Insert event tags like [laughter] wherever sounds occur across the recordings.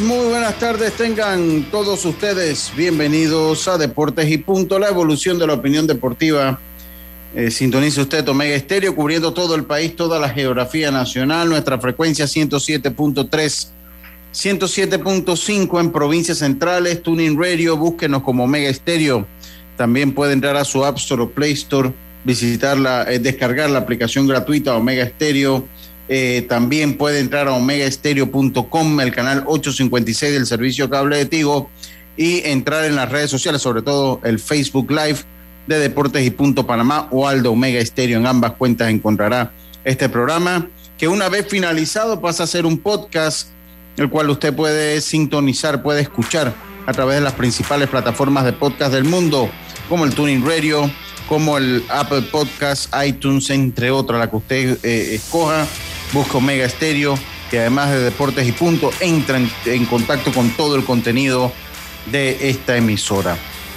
Muy buenas tardes. Tengan todos ustedes bienvenidos a Deportes y Punto, la evolución de la opinión deportiva. Eh, sintonice usted Omega Estéreo, cubriendo todo el país, toda la geografía nacional. Nuestra frecuencia 107.3, 107.5 en provincias centrales. Tuning Radio, búsquenos como Omega Estéreo. También puede entrar a su App Store o Play Store, visitarla, eh, descargar la aplicación gratuita Omega Estéreo eh, también puede entrar a omegaestereo.com, el canal 856 del servicio cable de Tigo, y entrar en las redes sociales, sobre todo el Facebook Live de Deportes y Punto Panamá o al de Omega Estéreo. En ambas cuentas encontrará este programa, que una vez finalizado pasa a ser un podcast, el cual usted puede sintonizar, puede escuchar a través de las principales plataformas de podcast del mundo, como el Tuning Radio, como el Apple Podcast, iTunes, entre otras, la que usted eh, escoja busca Omega Estéreo, que además de Deportes y Punto, entra en, contacto con todo el contenido de esta emisora.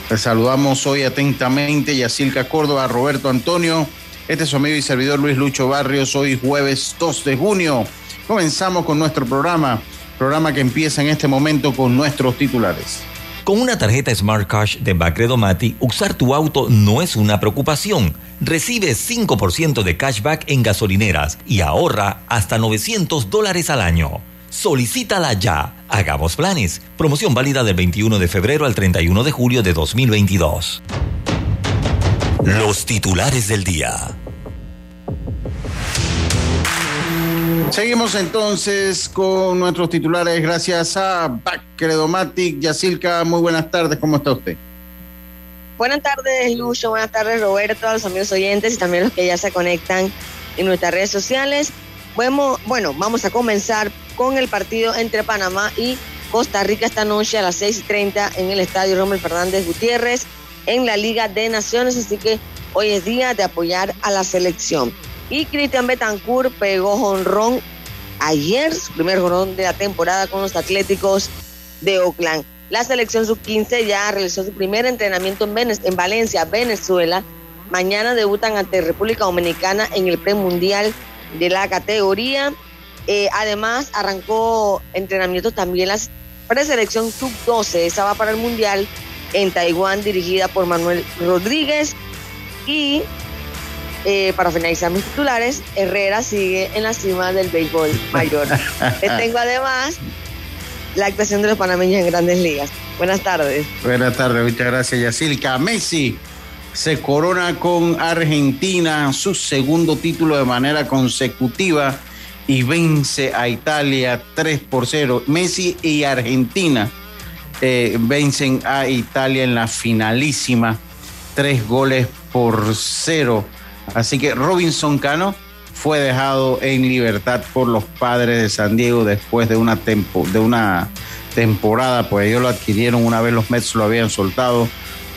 Les saludamos hoy atentamente Yacilca Córdoba, Roberto Antonio. Este es su amigo y servidor Luis Lucho Barrios. Hoy jueves 2 de junio. Comenzamos con nuestro programa, programa que empieza en este momento con nuestros titulares. Con una tarjeta Smart Cash de Bacredo Mati, usar tu auto no es una preocupación. Recibe 5% de cashback en gasolineras y ahorra hasta 900 dólares al año. Solicítala ya. Hagamos planes. Promoción válida del 21 de febrero al 31 de julio de 2022. Los titulares del día. Seguimos entonces con nuestros titulares gracias a Credomatic. Yacilca, muy buenas tardes, ¿cómo está usted? Buenas tardes, Lucho, buenas tardes, Roberto, a los amigos oyentes y también los que ya se conectan en nuestras redes sociales. Bueno, bueno, vamos a comenzar con el partido entre Panamá y Costa Rica esta noche a las 6 y 30 en el estadio Rommel Fernández Gutiérrez en la Liga de Naciones, así que hoy es día de apoyar a la selección. Y Cristian Betancourt pegó jonrón ayer, su primer jonrón de la temporada con los Atléticos de Oakland. La selección sub-15 ya realizó su primer entrenamiento en, en Valencia, Venezuela. Mañana debutan ante República Dominicana en el premundial de la categoría. Eh, además, arrancó entrenamientos también la preselección sub-12. Esa va para el mundial en Taiwán, dirigida por Manuel Rodríguez. Y eh, para finalizar mis titulares, Herrera sigue en la cima del béisbol mayor. [laughs] tengo además la actuación de los panameños en grandes ligas. Buenas tardes. Buenas tardes, muchas gracias, Yacilca. Messi se corona con Argentina, su segundo título de manera consecutiva y vence a Italia 3 por 0. Messi y Argentina eh, vencen a Italia en la finalísima, tres goles por cero. Así que Robinson Cano fue dejado en libertad por los padres de San Diego después de una, de una temporada, pues ellos lo adquirieron una vez los Mets lo habían soltado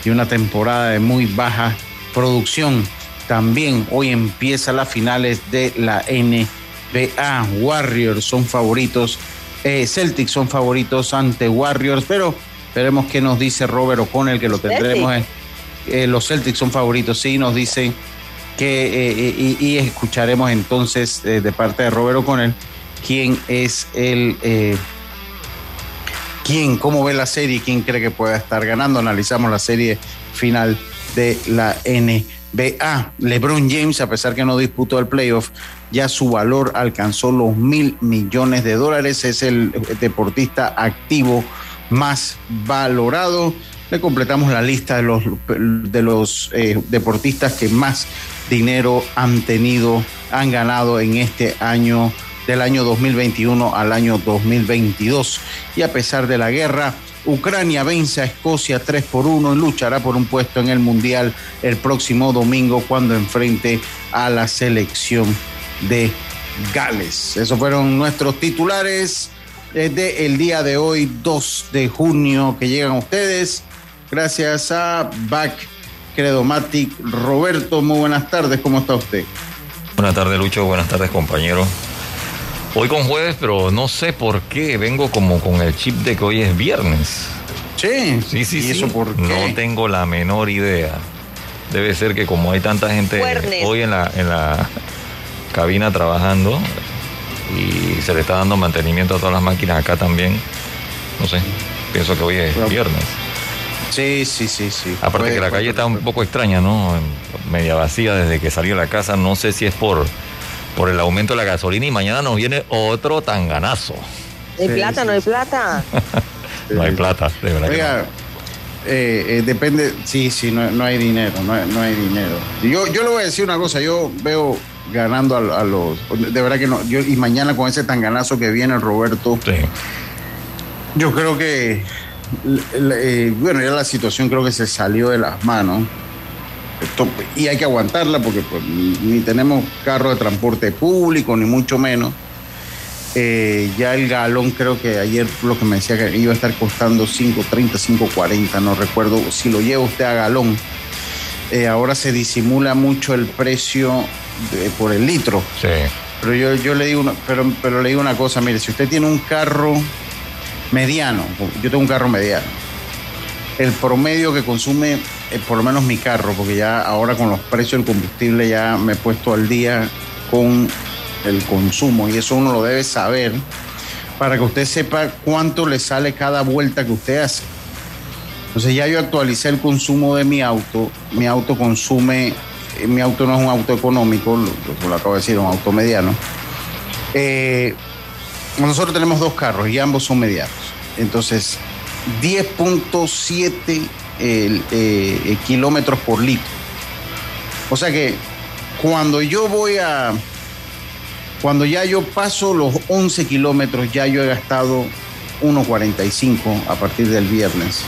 y una temporada de muy baja producción. También hoy empieza las finales de la NBA. Warriors son favoritos, eh, Celtics son favoritos ante Warriors, pero veremos qué nos dice Robert O'Connell, que lo tendremos. Eh, los Celtics son favoritos, sí, nos dicen que, eh, y, escucharemos entonces eh, de parte de Robert O'Connell quién es el, eh, quién, cómo ve la serie, quién cree que pueda estar ganando. Analizamos la serie final de la NBA. LeBron James, a pesar que no disputó el playoff, ya su valor alcanzó los mil millones de dólares. Es el deportista activo más valorado. Le completamos la lista de los, de los deportistas que más dinero han tenido, han ganado en este año del año 2021 al año 2022. Y a pesar de la guerra, Ucrania vence a Escocia 3 por 1 y luchará por un puesto en el Mundial el próximo domingo cuando enfrente a la selección de Gales. Esos fueron nuestros titulares de el día de hoy, 2 de junio, que llegan a ustedes gracias a Back Credomatic. Roberto, muy buenas tardes, ¿cómo está usted? Buenas tardes, Lucho, buenas tardes, compañero. Hoy con jueves, pero no sé por qué vengo como con el chip de que hoy es viernes. Sí, sí, sí. ¿Y eso por qué? No tengo la menor idea. Debe ser que como hay tanta gente hoy en la, en la cabina trabajando y se le está dando mantenimiento a todas las máquinas acá también, no sé, pienso que hoy es viernes. Sí, sí, sí, sí. Aparte que la calle está un poco extraña, ¿no? Media vacía desde que salió la casa. No sé si es por, por el aumento de la gasolina y mañana nos viene otro tanganazo. ¿No hay plata? [laughs] ¿No hay plata? no hay plata, de verdad. Oiga, eh, eh, depende, sí, sí, no, no hay dinero, no, no, hay dinero. Yo, yo le voy a decir una cosa, yo veo ganando a, a, los, de verdad que no, yo, y mañana con ese tanganazo que viene Roberto, sí. yo creo que eh, bueno, ya la situación creo que se salió de las manos. Esto, y hay que aguantarla porque pues, ni, ni, tenemos carro de transporte público, ni mucho menos. Eh, ya el galón creo que ayer lo que me decía que iba a estar costando 5.30, 5.40, no recuerdo si lo lleva usted a galón. Eh, ahora se disimula mucho el precio de, por el litro. Sí. Pero yo, yo le digo una, pero, pero le digo una cosa, mire, si usted tiene un carro mediano, yo tengo un carro mediano. El promedio que consume, eh, por lo menos mi carro, porque ya ahora con los precios del combustible ya me he puesto al día con el consumo y eso uno lo debe saber para que usted sepa cuánto le sale cada vuelta que usted hace. Entonces ya yo actualicé el consumo de mi auto, mi auto consume, mi auto no es un auto económico, lo, lo, lo acabo de decir, un auto mediano. Eh, nosotros tenemos dos carros y ambos son medianos. Entonces, 10.7 eh, eh, kilómetros por litro. O sea que cuando yo voy a, cuando ya yo paso los 11 kilómetros, ya yo he gastado 1.45 a partir del viernes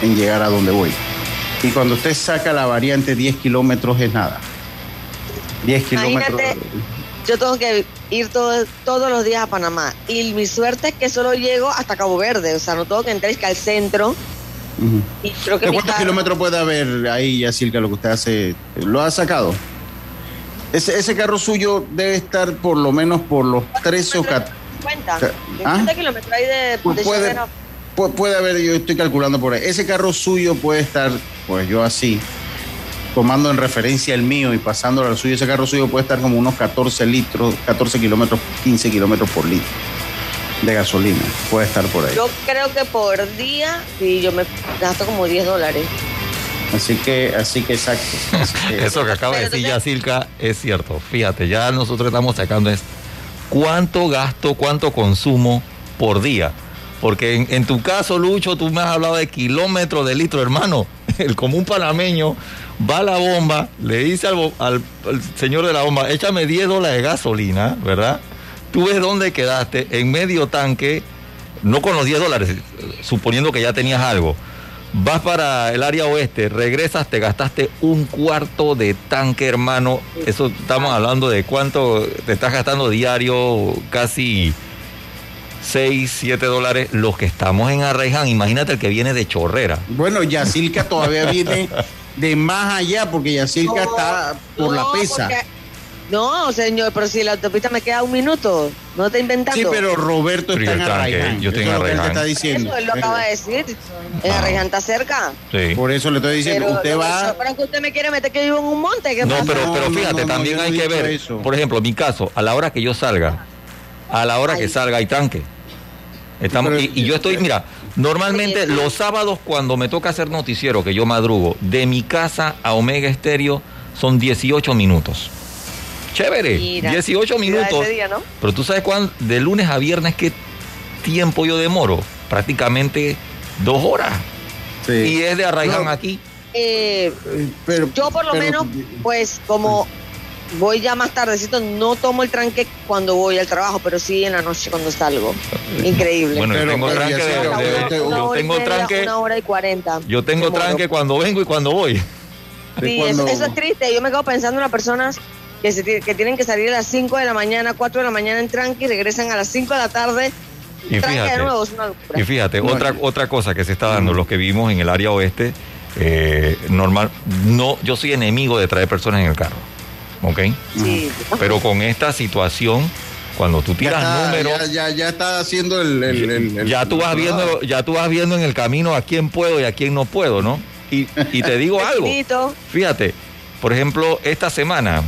en llegar a donde voy. Y cuando usted saca la variante 10 kilómetros es nada. 10 kilómetros. Yo tengo que ir todo, todos los días a Panamá. Y mi suerte es que solo llego hasta Cabo Verde. O sea, no tengo que entrar que al centro. Uh -huh. y creo que ¿Cuántos carro... kilómetros puede haber ahí, Yacirca, lo que usted hace? ¿Lo ha sacado? Ese, ese carro suyo debe estar por lo menos por los 13 o 14. 50. ¿Ah? kilómetros ahí de, pues de puede, puede haber, yo estoy calculando por ahí. Ese carro suyo puede estar, pues yo así, tomando en referencia el mío y pasándolo al suyo, ese carro suyo puede estar como unos 14 litros, 14 kilómetros, 15 kilómetros por litro de gasolina. Puede estar por ahí. Yo creo que por día, sí, yo me gasto como 10 dólares. Así que, así que exacto. Así que, [laughs] Eso que acaba de decir Yacirca es cierto. Fíjate, ya nosotros estamos sacando es cuánto gasto, cuánto consumo por día. Porque en, en, tu caso, Lucho, tú me has hablado de kilómetros de litro, hermano. [laughs] El común panameño va a la bomba, le dice al, al, al, señor de la bomba, échame 10 dólares de gasolina, ¿verdad? Tú ves dónde quedaste, en medio tanque, no con los 10 dólares, suponiendo que ya tenías algo. Vas para el área oeste, regresas, te gastaste un cuarto de tanque, hermano. Eso estamos hablando de cuánto te estás gastando diario, casi 6, 7 dólares. Los que estamos en Arreján, imagínate el que viene de Chorrera. Bueno, Yacilca todavía [laughs] viene de más allá, porque Yacirca no, está por no, la pesa. Porque, no, señor, pero si la autopista me queda un minuto, no está inventando. Sí, pero Roberto pero está en Arraiján. Yo estoy en Arraiján. está diciendo. Eso él lo acaba de decir. En Ah. Arraiján está cerca. Sí. Por eso le estoy diciendo, Pero, usted va... Pero que usted me quiere meter que vivo en un monte. ¿qué No, pasa? pero, pero fíjate, no, no, también no hay que ver. eso. Por ejemplo, mi caso, a la hora que yo salga, a la hora que salga hay tanque. Estamos, y, y yo estoy, mira, normalmente los sábados cuando me toca hacer noticiero, que yo madrugo, de mi casa a Omega Estéreo son 18 minutos. Chévere, Mira, 18 cuida minutos. ese día, ¿no? Pero tú sabes cuán, de lunes a viernes, qué tiempo yo demoro. Prácticamente dos horas. Sí. Y es de Arraiján No. aquí. Eh, Eh, pero- yo por lo pero- menos, pues como voy ya más tardecito, no tomo el tranque cuando voy al trabajo, pero sí en la noche cuando salgo. Increíble. Bueno, yo tengo tranque de- yo tengo media, tranque, Una hora y cuarenta. yo tengo tranque cuando vengo y cuando voy. Sí, cuando- eso, eso es triste. Yo me quedo pensando en las personas que, se, que tienen que salir a las 5 de la mañana, 4 de la mañana en tranqui y regresan a las 5 de la tarde. Y fíjate, nuevo, es una locura. Y fíjate, Bueno. otra, otra cosa que se está dando, los que vivimos en el área oeste, eh, normal, no, yo soy enemigo de traer personas en el carro, ¿ok? Sí. Pero con esta situación, cuando tú ya, tiras está, números, ya, ya, ya está haciendo el, el- el- el- ya tú vas viendo, ya tú vas viendo en el camino a quién puedo y a quién no puedo, ¿no? Y, y te digo [laughs] algo, fíjate, por ejemplo, esta semana,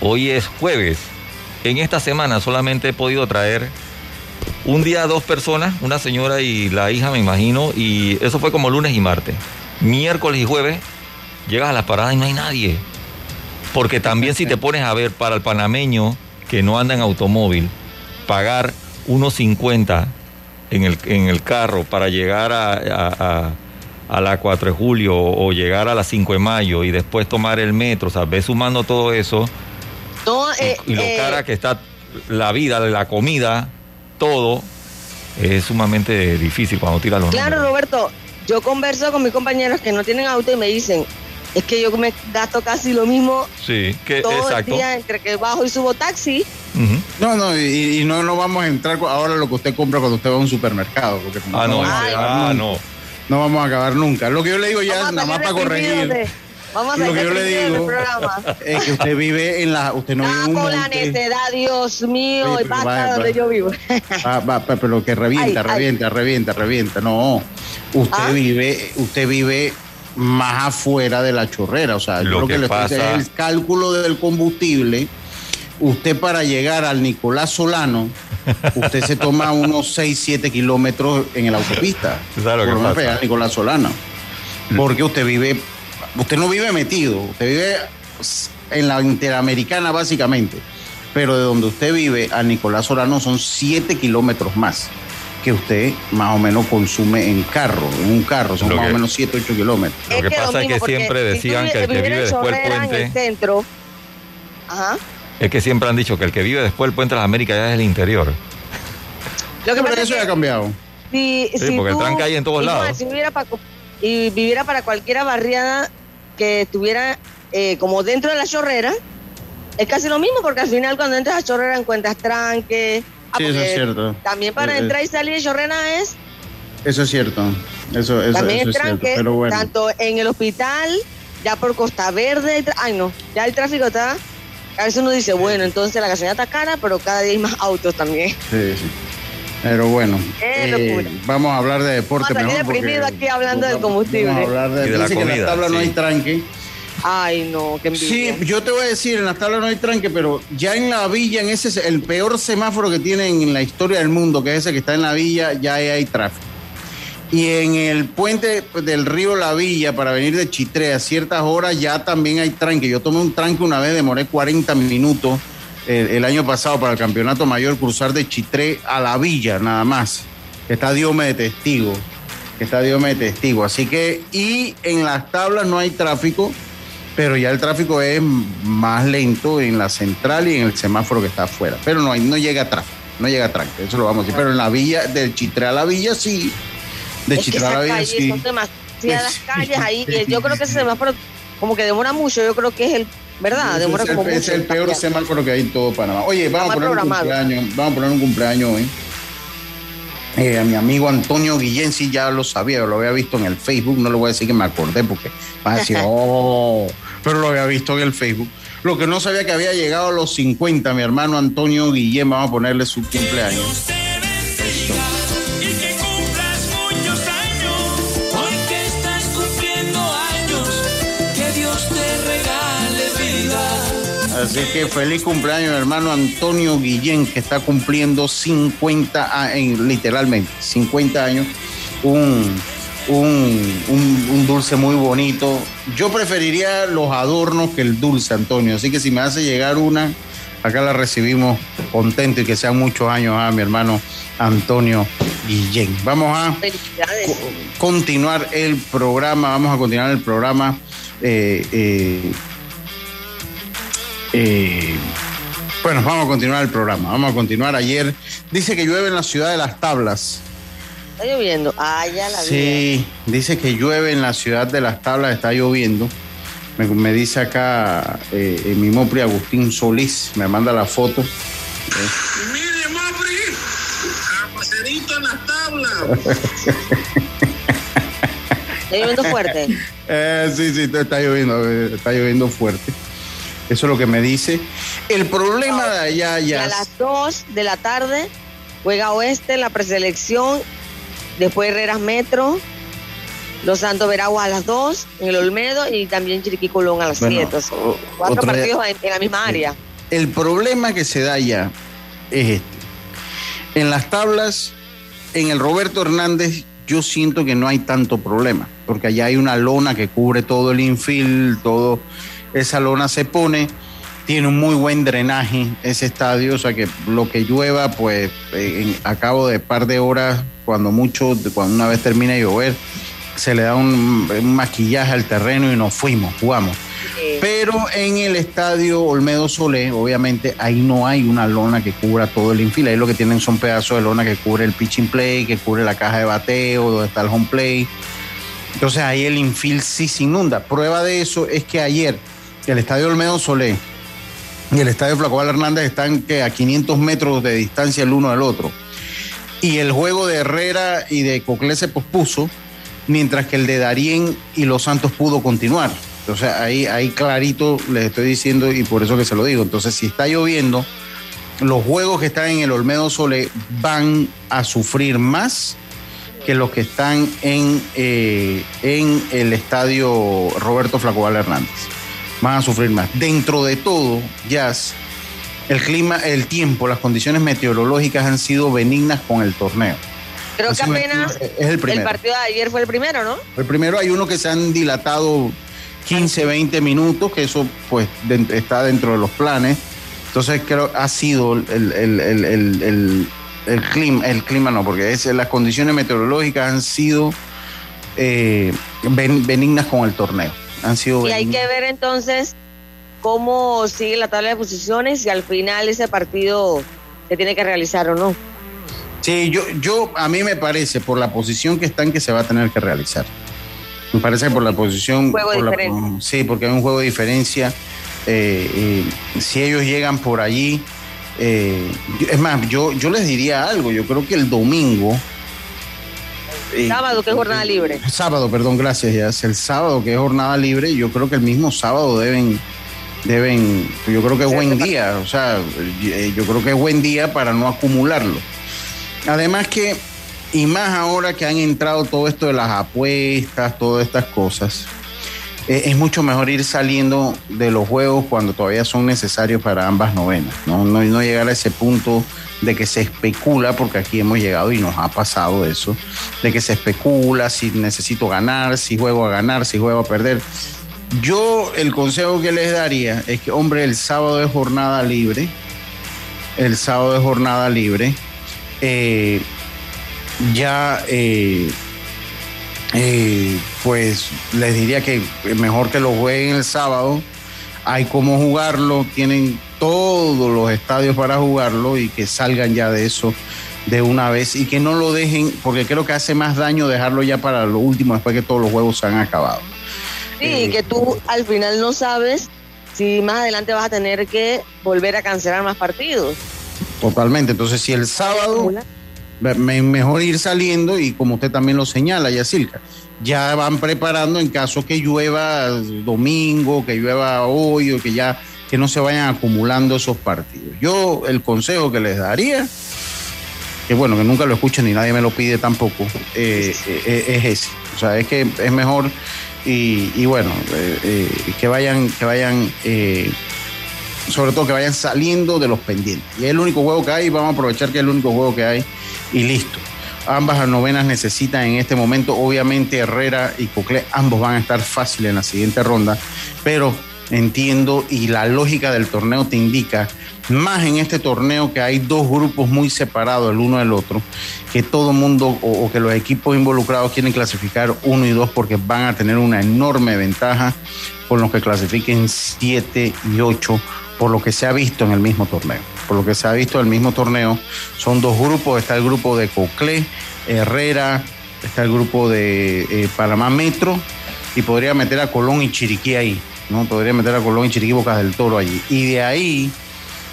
hoy es jueves, en esta semana solamente he podido traer un día a dos personas, una señora y la hija, me imagino, y eso fue como lunes y martes. Miércoles y jueves llegas a las paradas y no hay nadie. Porque también si te [laughs] pones a ver para el panameño que no anda en automóvil, pagar unos 50 en el, en el carro para llegar a, a- a- a la 4 de julio o llegar a la 5 de mayo y después tomar el metro, o sea, ves sumando todo eso No, eh, y lo eh, cara que está la vida, la comida, todo, es sumamente difícil cuando tiras los Claro, números. Roberto, yo converso con mis compañeros que no tienen auto y me dicen, es que yo me gasto casi lo mismo Sí, que todo exacto. el día entre que bajo y subo taxi. Ujú. No, no, y, y no, no vamos a entrar ahora lo que usted compra cuando usted va a un supermercado. Porque Ah, no, a Ay, ah, no. No vamos a acabar nunca. Lo que yo le digo ya, Vamos a nada más para corregir, de- Vamos a Lo que yo le digo- programa. es que usted vive en la. Usted no vive en un con la monte. necedad, Dios mío, Oye, y basta donde yo vivo. Va, va, pero que revienta, Ay, ay. revienta, revienta, revienta. No, usted Ah. vive, usted vive más afuera de la chorrera. O sea, yo Lo que, que pasa- es el cálculo del combustible. Usted para llegar al Nicolás Solano, usted se toma [laughs] unos 6, 7 kilómetros en la autopista. [laughs] Nicolás Solano. Porque usted vive, usted no vive metido, usted vive en la Interamericana básicamente. Pero de donde usted vive a Nicolás Solano son 7 kilómetros más que usted más o menos consume en carro, en un carro, son Lo más que- o menos 7, 8 kilómetros. Lo que pasa es que siempre si tú decían que el que vive después del puente- el centro. Ajá. Es que siempre han dicho que el que vive después del puente de las Américas ya es el interior. Lo que Pero pasa es eso ya que ha cambiado. si, Sí, si porque el tranque hay en todos lados. Si viviera para, y viviera para cualquier barriada que estuviera eh, como dentro de la chorrera, es casi lo mismo, porque al final cuando entras a chorrera encuentras tranque. Ah, Sí, eso porque es cierto. También para Eh, entrar y salir de chorrera es Eso es cierto. Eso, eso, también eso el es cierto. tranque, Pero bueno. tanto en el hospital, ya por Costa Verde, ay no, ya el tráfico está, a veces uno dice, bueno, entonces la gasolina está cara, pero cada día hay más autos también. Sí, sí. Pero bueno, eh, vamos a hablar de deporte Vamos a mejor. deprimido aquí hablando del combustible. Vamos a hablar de, Y de la dice que en comida, las tablas no hay tranque. Ay no, qué envidia. Sí, yo te voy a decir, en las tablas no hay tranque, pero ya en la villa, en ese el peor semáforo que tienen en la historia del mundo, que es ese que está en la villa, ya hay tráfico. Y en el puente del río La Villa para venir de Chitré a ciertas horas ya también hay tranque. Yo tomé un tranque una vez, demoré 40 minutos el, el año pasado para el campeonato mayor cruzar de Chitré a La Villa nada más. Que está Diome de testigo. Que está Diome de testigo. Así que, y en las tablas no hay tráfico pero ya el tráfico es más lento en la central y en el semáforo que está afuera. Pero no, no llega tráfico, no llega tranque, eso lo vamos a decir. Pero en la villa, del Chitré a la villa sí. De es Chitré a la villa sí. son demasiadas [laughs] calles ahí. Y yo creo que ese semáforo como que demora mucho. Yo creo que es el, ¿verdad? Demora es el, como mucho. es el peor semáforo que hay en todo Panamá. Oye, vamos a poner un cumpleaños, vamos a poner un cumpleaños hoy. Eh, a mi amigo Antonio Guillén, sí, ya lo sabía, lo había visto en el Facebook, no le voy a decir que me acordé porque van a decir, [laughs] oh, pero lo había visto en el Facebook. Lo que no sabía que había llegado a los 50, mi hermano Antonio Guillén, vamos a ponerle su cumpleaños. Así que feliz cumpleaños, hermano Antonio Guillén, que está cumpliendo 50 años, literalmente, 50 años. Un, un, un- un dulce muy bonito. Yo preferiría los adornos que el dulce, Antonio. Así que si me hace llegar una, acá la recibimos contento y que sean muchos años a mi hermano Antonio Guillén. Vamos a continuar el programa, vamos a continuar el programa. eh, eh, Eh, bueno, vamos a continuar el programa. Vamos a continuar. Ayer dice que llueve en la ciudad de Las Tablas. Está lloviendo. Ah, ya la vi. Sí, dice que llueve en la ciudad de Las Tablas, está lloviendo. Me, me dice acá eh, mi Mopri Agustín Solís, me manda la foto. Mire, Mopri, aguacerito en las tablas. Está lloviendo fuerte. [laughs] Eh, sí, sí, está lloviendo, eh, está lloviendo fuerte. Eso es lo que me dice. El problema de allá Y ya. a las 2 de la tarde juega Oeste en la preselección. Después Herreras Metro. Los Santos Veraguas a las 2 en el Olmedo y también Chiriquí Colón a las Bueno, 7. o- cuatro otra- partidos en, en la misma área. El problema que se da allá es este. En las tablas, en el Roberto Hernández, yo siento que no hay tanto problema, porque allá hay una lona que cubre todo el infield, todo esa lona se pone, tiene un muy buen drenaje ese estadio, o sea que lo que llueva, pues eh, a cabo de par de horas, cuando mucho, cuando una vez termine de llover, se le da un, un maquillaje al terreno y nos fuimos, jugamos. Pero en el estadio Olmedo Solé, obviamente, ahí no hay una lona que cubra todo el infield. Ahí lo que tienen son pedazos de lona que cubre el pitching play, que cubre la caja de bateo, donde está el home play. Entonces ahí el infield sí se inunda. Prueba de eso es que ayer el estadio Olmedo Solé y el estadio Flacobal Hernández están que a 500 metros de distancia el uno del otro. Y el juego de Herrera y de Coclé se pospuso, mientras que el de Darien y Los Santos pudo continuar. Entonces ahí, ahí clarito les estoy diciendo y por eso que se lo digo. Entonces si está lloviendo, los juegos que están en el Olmedo Sole van a sufrir más que los que están en, eh, en el estadio Roberto Flacobal Hernández. Van a sufrir más. Dentro de todo, Jazz, el clima, el tiempo, las condiciones meteorológicas han sido benignas con el torneo. creo que apenas es el el partido de ayer fue el primero, ¿no? El primero hay uno que se han dilatado 15, 20 minutos, que eso pues de- está dentro de los planes. Entonces creo ha sido el, el, el, el, el- el- el clima, el clima no, porque es, las condiciones meteorológicas han sido eh, ben- benignas con el torneo. Han sido Y hay que ver entonces cómo sigue la tabla de posiciones y al final ese partido se tiene que realizar o no. Sí, yo, yo, a mí me parece, por la posición que están, que se va a tener que realizar. Me parece que por la posición. Juego por la- diferente. sí, porque hay un juego de diferencia. Eh, eh, si ellos llegan por allí. eh, es más, yo, yo les diría algo. Yo creo que el domingo. Eh, Sábado, que es jornada libre. Sábado, perdón, gracias, ya. El sábado, que es jornada libre, yo creo que el mismo sábado deben. Deben, yo creo que es buen día, o sea, eh, yo creo que es buen día para no acumularlo. Además que, y más ahora que han entrado todo esto de las apuestas, todas estas cosas, eh, es mucho mejor ir saliendo de los juegos cuando todavía son necesarios para ambas novenas, ¿no? No, no llegar a ese punto de que se especula, porque aquí hemos llegado y nos ha pasado eso, de que se especula si necesito ganar, si juego a ganar, si juego a perder. Yo el consejo que les daría es que, hombre, el sábado es jornada libre, el sábado es jornada libre, eh, ya eh, eh, pues les diría que mejor que lo jueguen el sábado, hay cómo jugarlo, tienen todos los estadios para jugarlo y que salgan ya de eso de una vez y que no lo dejen, porque creo que hace más daño dejarlo ya para lo último después que todos los juegos se han acabado. Sí, Eh, que tú al final no sabes si más adelante vas a tener que volver a cancelar más partidos. Totalmente. Entonces, si el sábado me- mejor ir saliendo y como usted también lo señala, Yacilca, ya van preparando en caso que llueva domingo, que llueva hoy o que ya que no se vayan acumulando esos partidos. Yo el consejo que les daría, que bueno, que nunca lo escucho ni nadie me lo pide tampoco, eh, eh, es ese. O sea, es que es mejor y, y bueno, eh, eh, que vayan, que vayan eh, sobre todo que vayan saliendo de los pendientes. Y es el único juego que hay, vamos a aprovechar que es el único juego que hay y listo. Ambas novenas necesitan en este momento, obviamente Herrera y Coclé, ambos van a estar fácil en la siguiente ronda, pero entiendo y la lógica del torneo te indica más en este torneo que hay dos grupos muy separados el uno del otro, que todo mundo o, que los equipos involucrados quieren clasificar uno y dos porque van a tener una enorme ventaja con los que clasifiquen siete y ocho por lo que se ha visto en el mismo torneo. Por lo que se ha visto en el mismo torneo, son dos grupos, está el grupo de Coclé, Herrera, está el grupo de eh, Panamá Metro y podría meter a Colón y Chiriquí ahí, ¿no? Podría meter a Colón y Chiriquí Bocas del Toro allí. Y de ahí,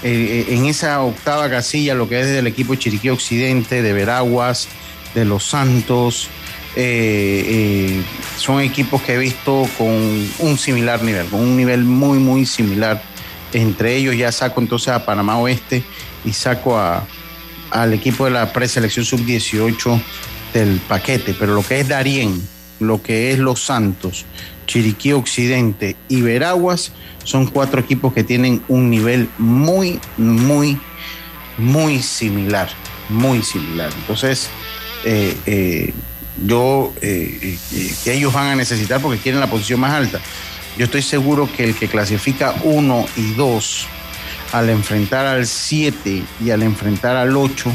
eh, en esa octava casilla, lo que es del equipo Chiriquí Occidente, de Veraguas, de Los Santos, eh, son equipos que he visto con un similar nivel, con un nivel muy, muy similar. Entre ellos ya saco entonces a Panamá Oeste y saco a, al equipo de la preselección sub-18 del paquete, pero lo que es Darién, lo que es Los Santos, Chiriquí Occidente y Veraguas son cuatro equipos que tienen un nivel muy, muy, muy similar, muy similar. Entonces, eh, eh, yo, eh, que ellos van a necesitar porque quieren la posición más alta. Yo estoy seguro que el que clasifica uno y dos al enfrentar al 7 y al enfrentar al 8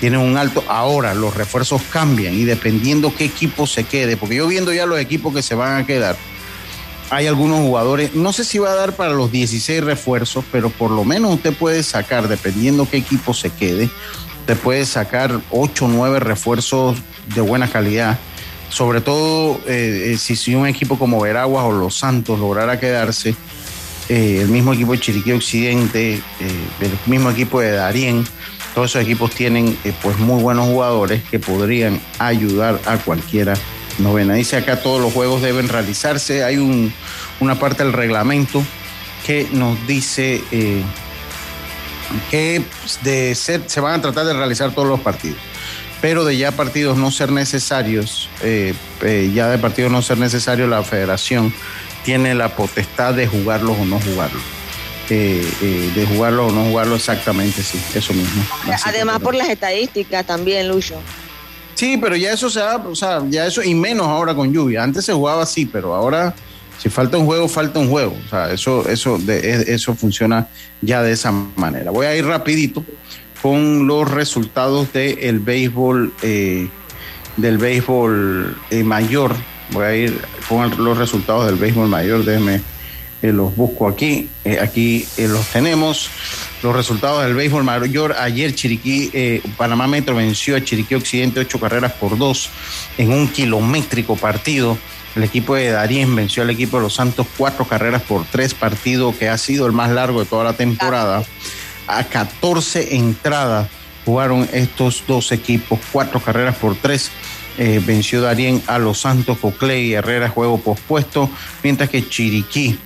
tienen un alto. Ahora los refuerzos cambian y dependiendo qué equipo se quede, porque yo viendo ya los equipos que se van a quedar, hay algunos jugadores, no sé si va a dar para los 16 refuerzos, pero por lo menos usted puede sacar, dependiendo qué equipo se quede, usted puede sacar 8 o 9 refuerzos de buena calidad. Sobre todo eh, si, si un equipo como Veraguas o Los Santos lograra quedarse, eh, el mismo equipo de Chiriquí Occidente, eh, el mismo equipo de Darién, todos esos equipos tienen eh, pues muy buenos jugadores que podrían ayudar a cualquiera novena. Dice acá todos los juegos deben realizarse. Hay un, una parte del reglamento que nos dice eh, que de ser, se van a tratar de realizar todos los partidos. Pero de ya partidos no ser necesarios, eh, ya de partidos no ser necesarios, la federación tiene la potestad de jugarlos o no jugarlos. Eh, eh, de jugarlo o no jugarlo exactamente, sí, eso mismo. Además por las estadísticas también, Lucho. Sí, pero ya eso se da, o sea, ya eso, y menos ahora con lluvia. Antes se jugaba así, pero ahora, si falta un juego, falta un juego. O sea, eso, eso, de- es- eso funciona ya de esa manera. Voy a ir rapidito con los resultados del béisbol, eh, del béisbol eh, mayor. Voy a ir con el- los resultados del béisbol mayor. Déjenme, eh, los busco aquí. Eh, aquí eh, los tenemos. Los resultados del béisbol mayor. Ayer Chiriquí, Panamá Metro venció a Chiriquí Occidente ocho carreras por dos en un kilométrico partido. El equipo de Darien venció al equipo de Los Santos cuatro carreras por tres, partido que ha sido el más largo de toda la temporada. A 14 entradas jugaron estos dos equipos, cuatro carreras por tres. Venció Darien a Los Santos, Coclé y Herrera, juego pospuesto, mientras que Chiriquí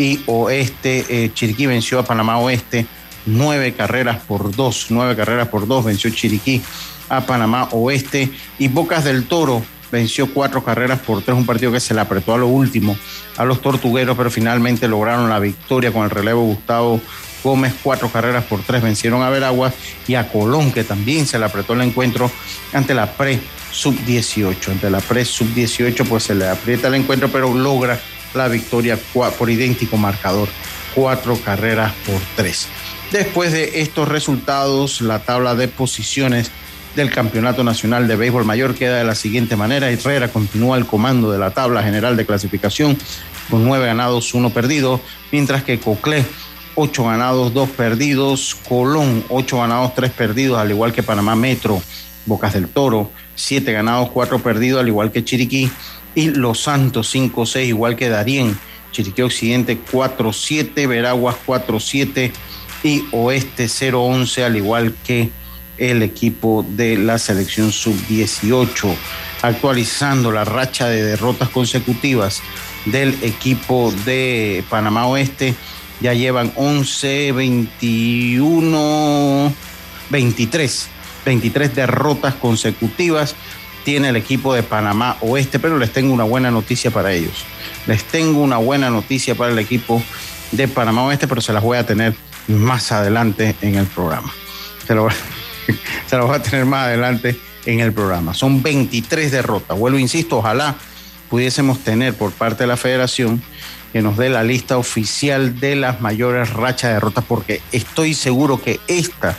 y Oeste, eh, Chiriquí venció a Panamá Oeste nueve carreras por dos, nueve carreras por dos, venció Chiriquí a Panamá Oeste y Bocas del Toro venció cuatro carreras por tres, un partido que se le apretó a lo último a los tortugueros, pero finalmente lograron la victoria con el relevo Gustavo Gómez, cuatro carreras por tres, vencieron a Veraguas y a Colón, que también se le apretó el encuentro ante la pre sub-18. Ante la pre sub-18, pues se le aprieta el encuentro, pero logra la victoria por idéntico marcador, cuatro carreras por tres. Después de estos resultados, la tabla de posiciones del Campeonato Nacional de Béisbol Mayor queda de la siguiente manera. Herrera continúa al comando de la tabla general de clasificación con nueve ganados, uno perdido, mientras que Coclé, ocho ganados, dos perdidos, Colón, ocho ganados, tres perdidos, al igual que Panamá Metro, Bocas del Toro, siete ganados, cuatro perdidos, al igual que Chiriquí, y Los Santos, cinco, seis, igual que Darién, Chiriquí Occidente, 4-7, Veraguas, 4-7 y Oeste 0-11, al igual que el equipo de la selección sub-18, actualizando la racha de derrotas consecutivas del equipo de Panamá Oeste. Ya llevan 11, 21, 23, 23 derrotas consecutivas. Tiene el equipo de Panamá Oeste, pero les tengo una buena noticia para ellos. Les tengo una buena noticia para el equipo de Panamá Oeste, pero se las voy a tener más adelante en el programa. Se lo, [laughs] se lo voy a tener más adelante en el programa. Son 23 derrotas. Vuelvo, insisto, ojalá pudiésemos tener por parte de la federación que nos dé la lista oficial de las mayores rachas de derrotas, porque estoy seguro que esta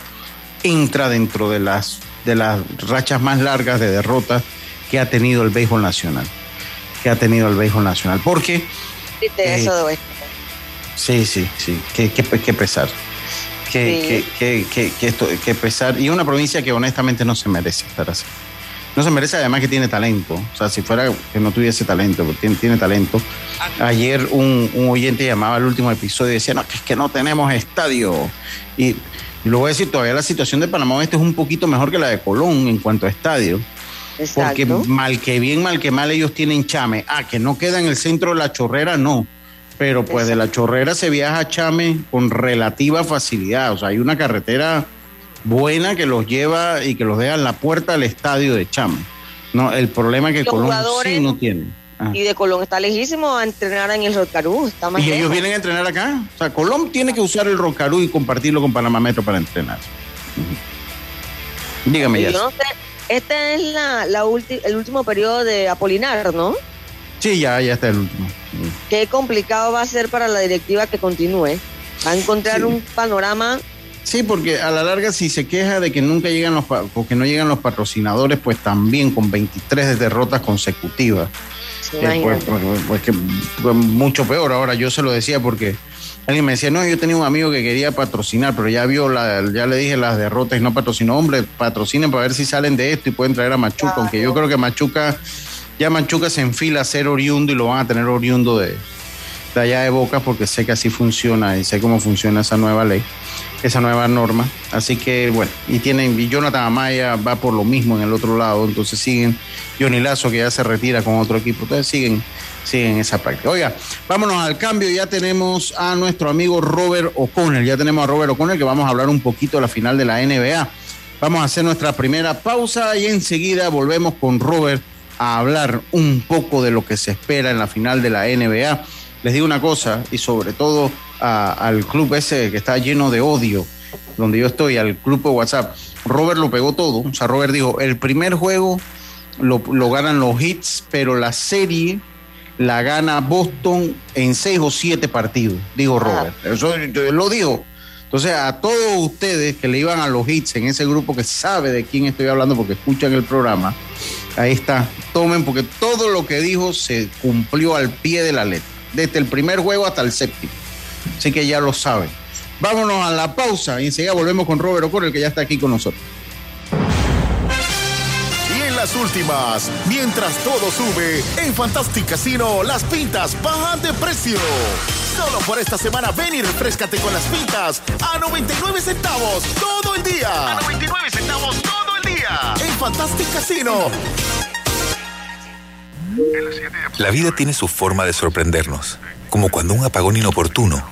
entra dentro de las, de las rachas más largas de derrotas que ha tenido el béisbol nacional. Que ha tenido el béisbol nacional. Porque. Viste Eh, de. Sí, sí, sí. Qué, qué, qué pesar. Qué, Sí. qué, qué, qué- qué esto- qué pesar. Y una provincia que honestamente no se merece estar así. No se merece además que tiene talento. O sea, si fuera que no tuviese talento, porque tiene, tiene talento. Ayer un, un oyente llamaba al último episodio y decía, no, que es que no tenemos estadio. Y, y lo voy a decir, todavía la situación de Panamá Oeste es un poquito mejor que la de Colón en cuanto a estadio. Porque mal que bien, mal que mal ellos tienen Chame. Ah, que no queda en el centro de la chorrera, no. Pero pues de la chorrera se viaja a Chame con relativa facilidad. O sea, hay una carretera buena que los lleva y que los deja en la puerta del estadio de Chame. No, el problema es que Los Colón sí no tiene. Ah. Y de Colón está lejísimo a entrenar en el Rocarú. Está más Y ellos vienen a entrenar acá. O sea, Colón tiene que usar el Rocarú y compartirlo con Panamá Metro para entrenar. Dígame Y ya. yo no sé, este es la, la ulti- el último periodo de Apolinar, ¿no? Sí, ya, ya está el último. Qué complicado va a ser para la directiva que continúe. Va a encontrar Sí. un panorama Sí, porque a la larga si se queja de que nunca llegan los porque no llegan los patrocinadores, pues también con 23 derrotas consecutivas. se Eh, imagina. pues, pues, pues que pues, mucho peor. Ahora yo se lo decía porque alguien me decía, no, yo tenía un amigo que quería patrocinar, pero ya vio, la, ya le dije las derrotas y no patrocinó. Hombre, patrocinen para ver si salen de esto y pueden traer a Machuca, aunque yo creo que Machuca, ya Machuca se enfila a ser oriundo y lo van a tener oriundo de, de allá de Boca porque sé que así funciona y sé cómo funciona esa nueva ley, esa nueva norma. Así que bueno, y tienen, y Jonathan Amaya va por lo mismo en el otro lado, entonces siguen, Johnny Lazo que ya se retira con otro equipo, entonces siguen, siguen esa práctica. Oiga, vámonos al cambio, ya tenemos a nuestro amigo Robert O'Connell, ya tenemos a Robert O'Connell que vamos a hablar un poquito de la final de la NBA. Vamos a hacer nuestra primera pausa y enseguida volvemos con Robert a hablar un poco de lo que se espera en la final de la NBA. Les digo una cosa, y sobre todo a- al club ese que está lleno de odio, donde yo estoy, al club de WhatsApp. Robert lo pegó todo. O sea, Robert dijo, el primer juego lo, lo ganan los hits, pero la serie la gana Boston en seis o siete partidos, dijo Robert. Eso eh, lo dijo. Entonces, a todos ustedes que le iban a los hits en ese grupo que sabe de quién estoy hablando porque escuchan el programa, ahí está, tomen porque todo lo que dijo se cumplió al pie de la letra, desde el primer juego hasta el séptimo. Así que ya lo saben. Vámonos a la pausa y enseguida volvemos con Robert O'Connell que ya está aquí con nosotros. Y en las últimas, mientras todo sube, en Fantastic Casino las pintas bajan de precio. Solo por esta semana ven y refrescate con las pintas a 99 centavos todo el día. A 99 centavos todo el día. En Fantastic Casino. La vida tiene su forma de sorprendernos, como cuando un apagón inoportuno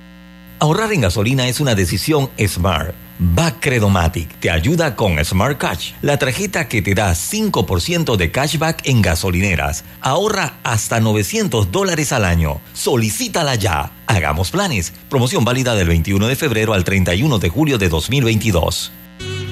Ahorrar en gasolina es una decisión Smart. Bacredomatic te ayuda con Smart Cash, la tarjeta que te da 5% de cashback en gasolineras. Ahorra hasta 900 dólares al año. Solicítala ya. Hagamos planes. Promoción válida del 21 de febrero al 31 de julio de 2022.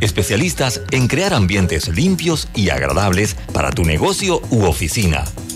especialistas en crear ambientes limpios y agradables para tu negocio u oficina.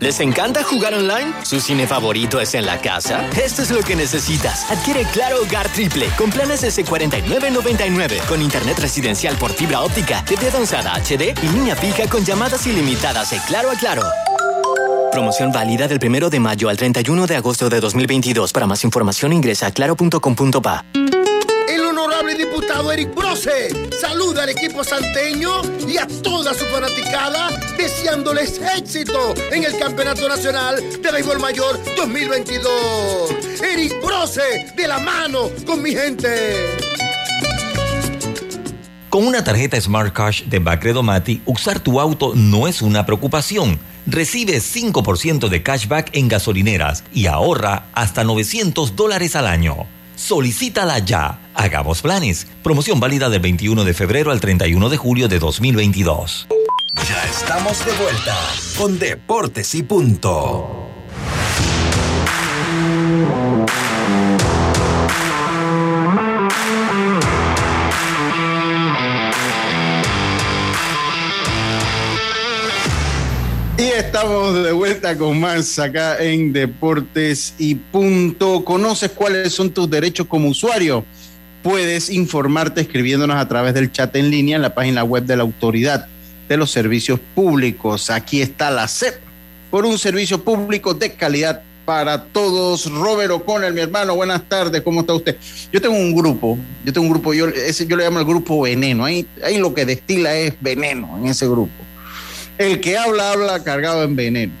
¿Les encanta jugar online? ¿Su cine favorito es en la casa? Esto es lo que necesitas. Adquiere Claro Hogar Triple con planes desde $49.99 con internet residencial por fibra óptica, TV avanzada HD y línea fija con llamadas ilimitadas de Claro a Claro. Promoción válida del 1 de mayo al 31 de agosto de 2022. Para más información ingresa a claro.com.pa. Honorable diputado Eric Brose saluda al equipo santeño y a toda su fanaticada deseándoles éxito en el Campeonato Nacional de Béisbol Mayor 2022. Eric Brose de la mano con mi gente. Con una tarjeta Smart Cash de Bacredo Mati, usar tu auto no es una preocupación. Recibe 5% de cashback en gasolineras y ahorra hasta 900 dólares al año. Solicítala ya. Hagamos planes. Promoción válida del 21 de febrero al 31 de julio de 2022. Ya estamos de vuelta con Deportes y Punto. Y estamos de vuelta con más acá en Deportes y Punto. ¿Conoces cuáles son tus derechos como usuario? Puedes informarte escribiéndonos a través del chat en línea en la página web de la Autoridad de los Servicios Públicos. Aquí está la CEP por un servicio público de calidad para todos. Robert O'Connell, mi hermano, buenas tardes, ¿cómo está usted? Yo tengo un grupo, yo tengo un grupo, yo, ese, yo le llamo el grupo veneno, ahí, ahí lo que destila es veneno en ese grupo. El que habla, habla cargado en veneno.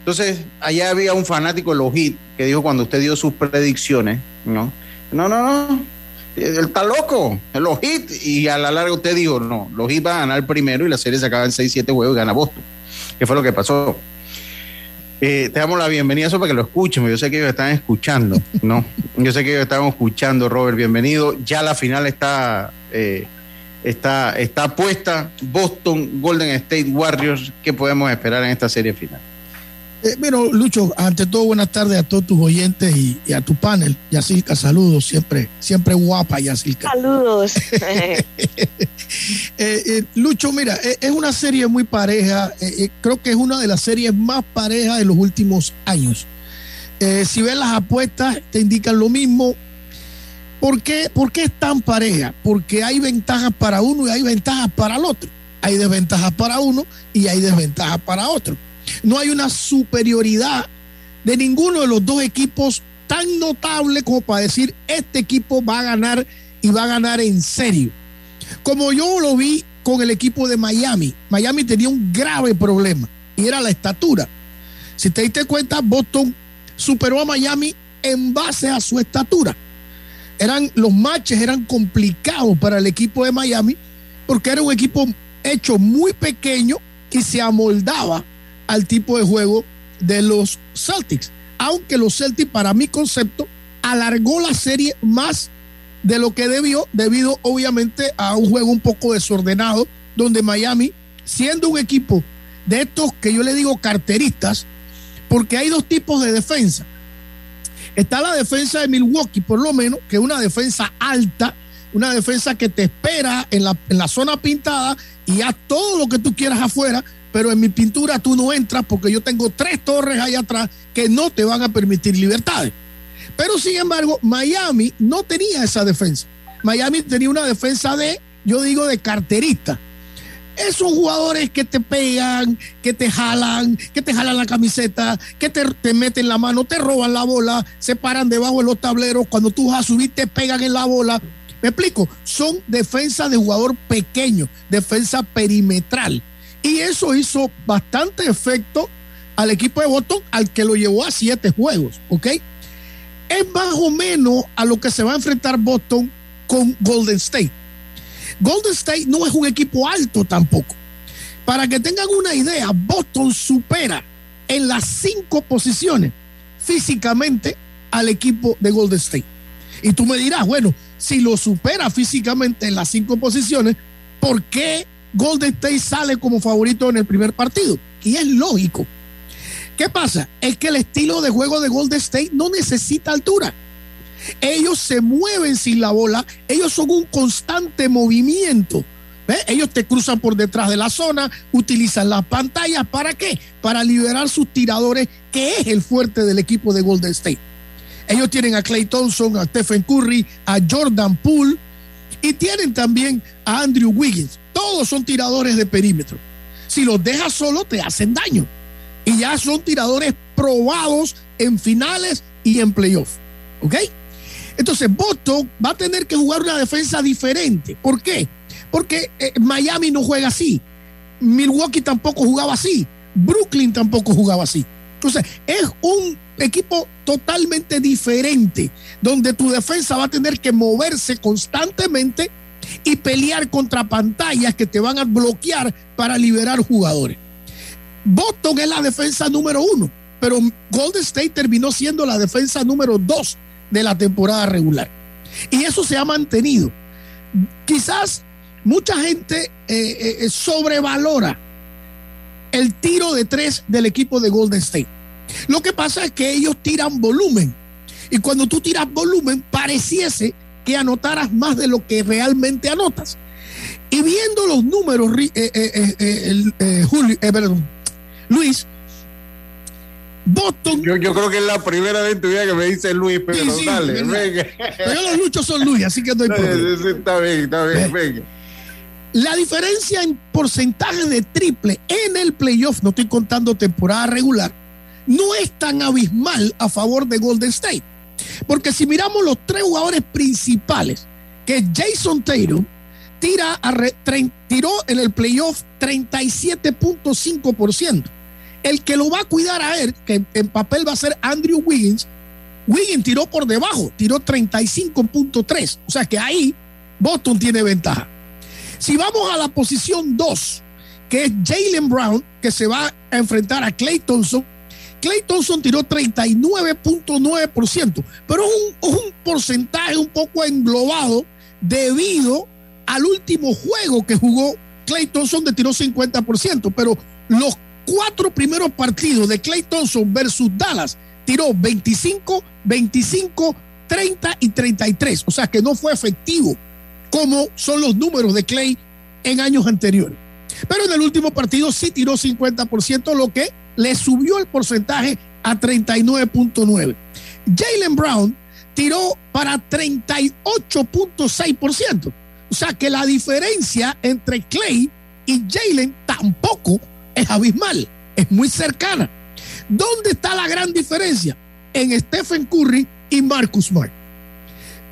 Entonces, allá había un fanático de los que dijo cuando usted dio sus predicciones, ¿no? No, no, no, él está loco, los hits, y a la larga usted dijo, no, los hits van a ganar primero y la serie se acaba en 6-7 juegos y gana Boston. ¿Qué fue lo que pasó? Eh, te damos la bienvenida, eso para que lo escuchen, yo sé que ellos están escuchando, [laughs] ¿no? Yo sé que ellos están escuchando, Robert, bienvenido. Ya la final está, eh, está, está puesta, Boston, Golden State Warriors, ¿qué podemos esperar en esta serie final? Eh, bueno, Lucho, ante todo, buenas tardes a todos tus oyentes y, y a tu panel. Yacilca, saludos, siempre, siempre guapa, Yacilca. Saludos. [laughs] [laughs] Eh, eh, Lucho, mira, eh, es una serie muy pareja. creo que es una de las series más parejas de los últimos años. Si ves las apuestas, te indican lo mismo. ¿Por qué, ¿Por qué es tan pareja? Porque hay ventajas para uno y hay ventajas para el otro. Hay desventajas para uno y hay desventajas para otro. No hay una superioridad de ninguno de los dos equipos tan notable como para decir este equipo va a ganar y va a ganar en serio. Como yo lo vi con el equipo de Miami, Miami tenía un grave problema y era la estatura. Si te diste cuenta, Boston superó a Miami en base a su estatura. Eran, los matches eran complicados para el equipo de Miami porque era un equipo hecho muy pequeño y se amoldaba al tipo de juego de los Celtics. Aunque los Celtics, para mi concepto, alargó la serie más de lo que debió, debido obviamente a un juego un poco desordenado, donde Miami, siendo un equipo de estos que yo le digo carteristas, porque hay dos tipos de defensa. Está la defensa de Milwaukee, por lo menos, que es una defensa alta, una defensa que te espera en la, en la zona pintada y haz todo lo que tú quieras afuera, pero en mi pintura tú no entras porque yo tengo tres torres ahí atrás que no te van a permitir libertades. Pero sin embargo, Miami no tenía esa defensa. Miami tenía una defensa de, yo digo, de carterista. Esos jugadores que te pegan, que te jalan, que te jalan la camiseta, que te, te meten la mano, te roban la bola, se paran debajo de los tableros, cuando tú vas a subir te pegan en la bola. Me explico, son defensa de jugador pequeño, defensa perimetral. Y eso hizo bastante efecto al equipo de Boston, al que lo llevó a siete juegos, ¿ok? Es más o menos a lo que se va a enfrentar Boston con Golden State. Golden State no es un equipo alto tampoco. Para que tengan una idea, Boston supera en las cinco posiciones físicamente al equipo de Golden State. Y tú me dirás, bueno, si lo supera físicamente en las cinco posiciones, ¿por qué Golden State sale como favorito en el primer partido? Y es lógico. ¿Qué pasa? Es que el estilo de juego de Golden State no necesita altura. Ellos se mueven sin la bola, ellos son un constante movimiento. Ellos te cruzan por detrás de la zona, utilizan las pantallas. ¿Para qué? Para liberar sus tiradores, que es el fuerte del equipo de Golden State. Ellos tienen a Clay Thompson, a Stephen Curry, a Jordan Poole y tienen también a Andrew Wiggins. Todos son tiradores de perímetro. Si los dejas solo, te hacen daño. Y ya son tiradores probados en finales y en playoffs. ¿Ok? Entonces, Boston va a tener que jugar una defensa diferente. ¿Por qué? Porque eh, Miami no juega así. Milwaukee tampoco jugaba así. Brooklyn tampoco jugaba así. Entonces, es un equipo totalmente diferente, donde tu defensa va a tener que moverse constantemente y pelear contra pantallas que te van a bloquear para liberar jugadores. Boston es la defensa número uno, pero Golden State terminó siendo la defensa número dos de la temporada regular. Y eso se ha mantenido. Quizás mucha gente eh, eh, sobrevalora el tiro de tres del equipo de Golden State. Lo que pasa es que ellos tiran volumen. Y cuando tú tiras volumen, pareciese que anotaras más de lo que realmente anotas. Y viendo los números, eh, eh, eh, Julio, perdón, Luis, Boston. Yo, yo, creo que es la primera vez en tu vida que me dice Luis, pero Sí, sí, dale, venga. Pero los luchos son Luis, así que no hay problema. Sí, sí, Está bien, está bien, venga. La diferencia en porcentaje de triple en el playoff, no estoy contando temporada regular, no es tan abismal a favor de Golden State. Porque si miramos los tres jugadores principales, que Jason Tatum, tira tiró en el playoff 37.5%. El que lo va a cuidar a él, que en papel va a ser Andrew Wiggins, Wiggins tiró por debajo, tiró 35.3. O sea que ahí Boston tiene ventaja. Si vamos a la posición 2, que es Jalen Brown, que se va a enfrentar a Clay Thompson, Clay Thompson tiró 39.9%, pero es un, porcentaje un poco englobado debido al último juego que jugó Clay Thompson de tiró 50%, pero los cuatro primeros partidos de Clay Thompson versus Dallas tiró 25, 25, 30 y 33, o sea que no fue efectivo como son los números de Clay en años anteriores. Pero en el último partido sí tiró 50%, lo que le subió el porcentaje a 39.9. Jalen Brown tiró para 38.6%. O sea que la diferencia entre Clay y Jalen tampoco es abismal, es muy cercana. ¿Dónde está la gran diferencia? En Stephen Curry y Marcus Smart.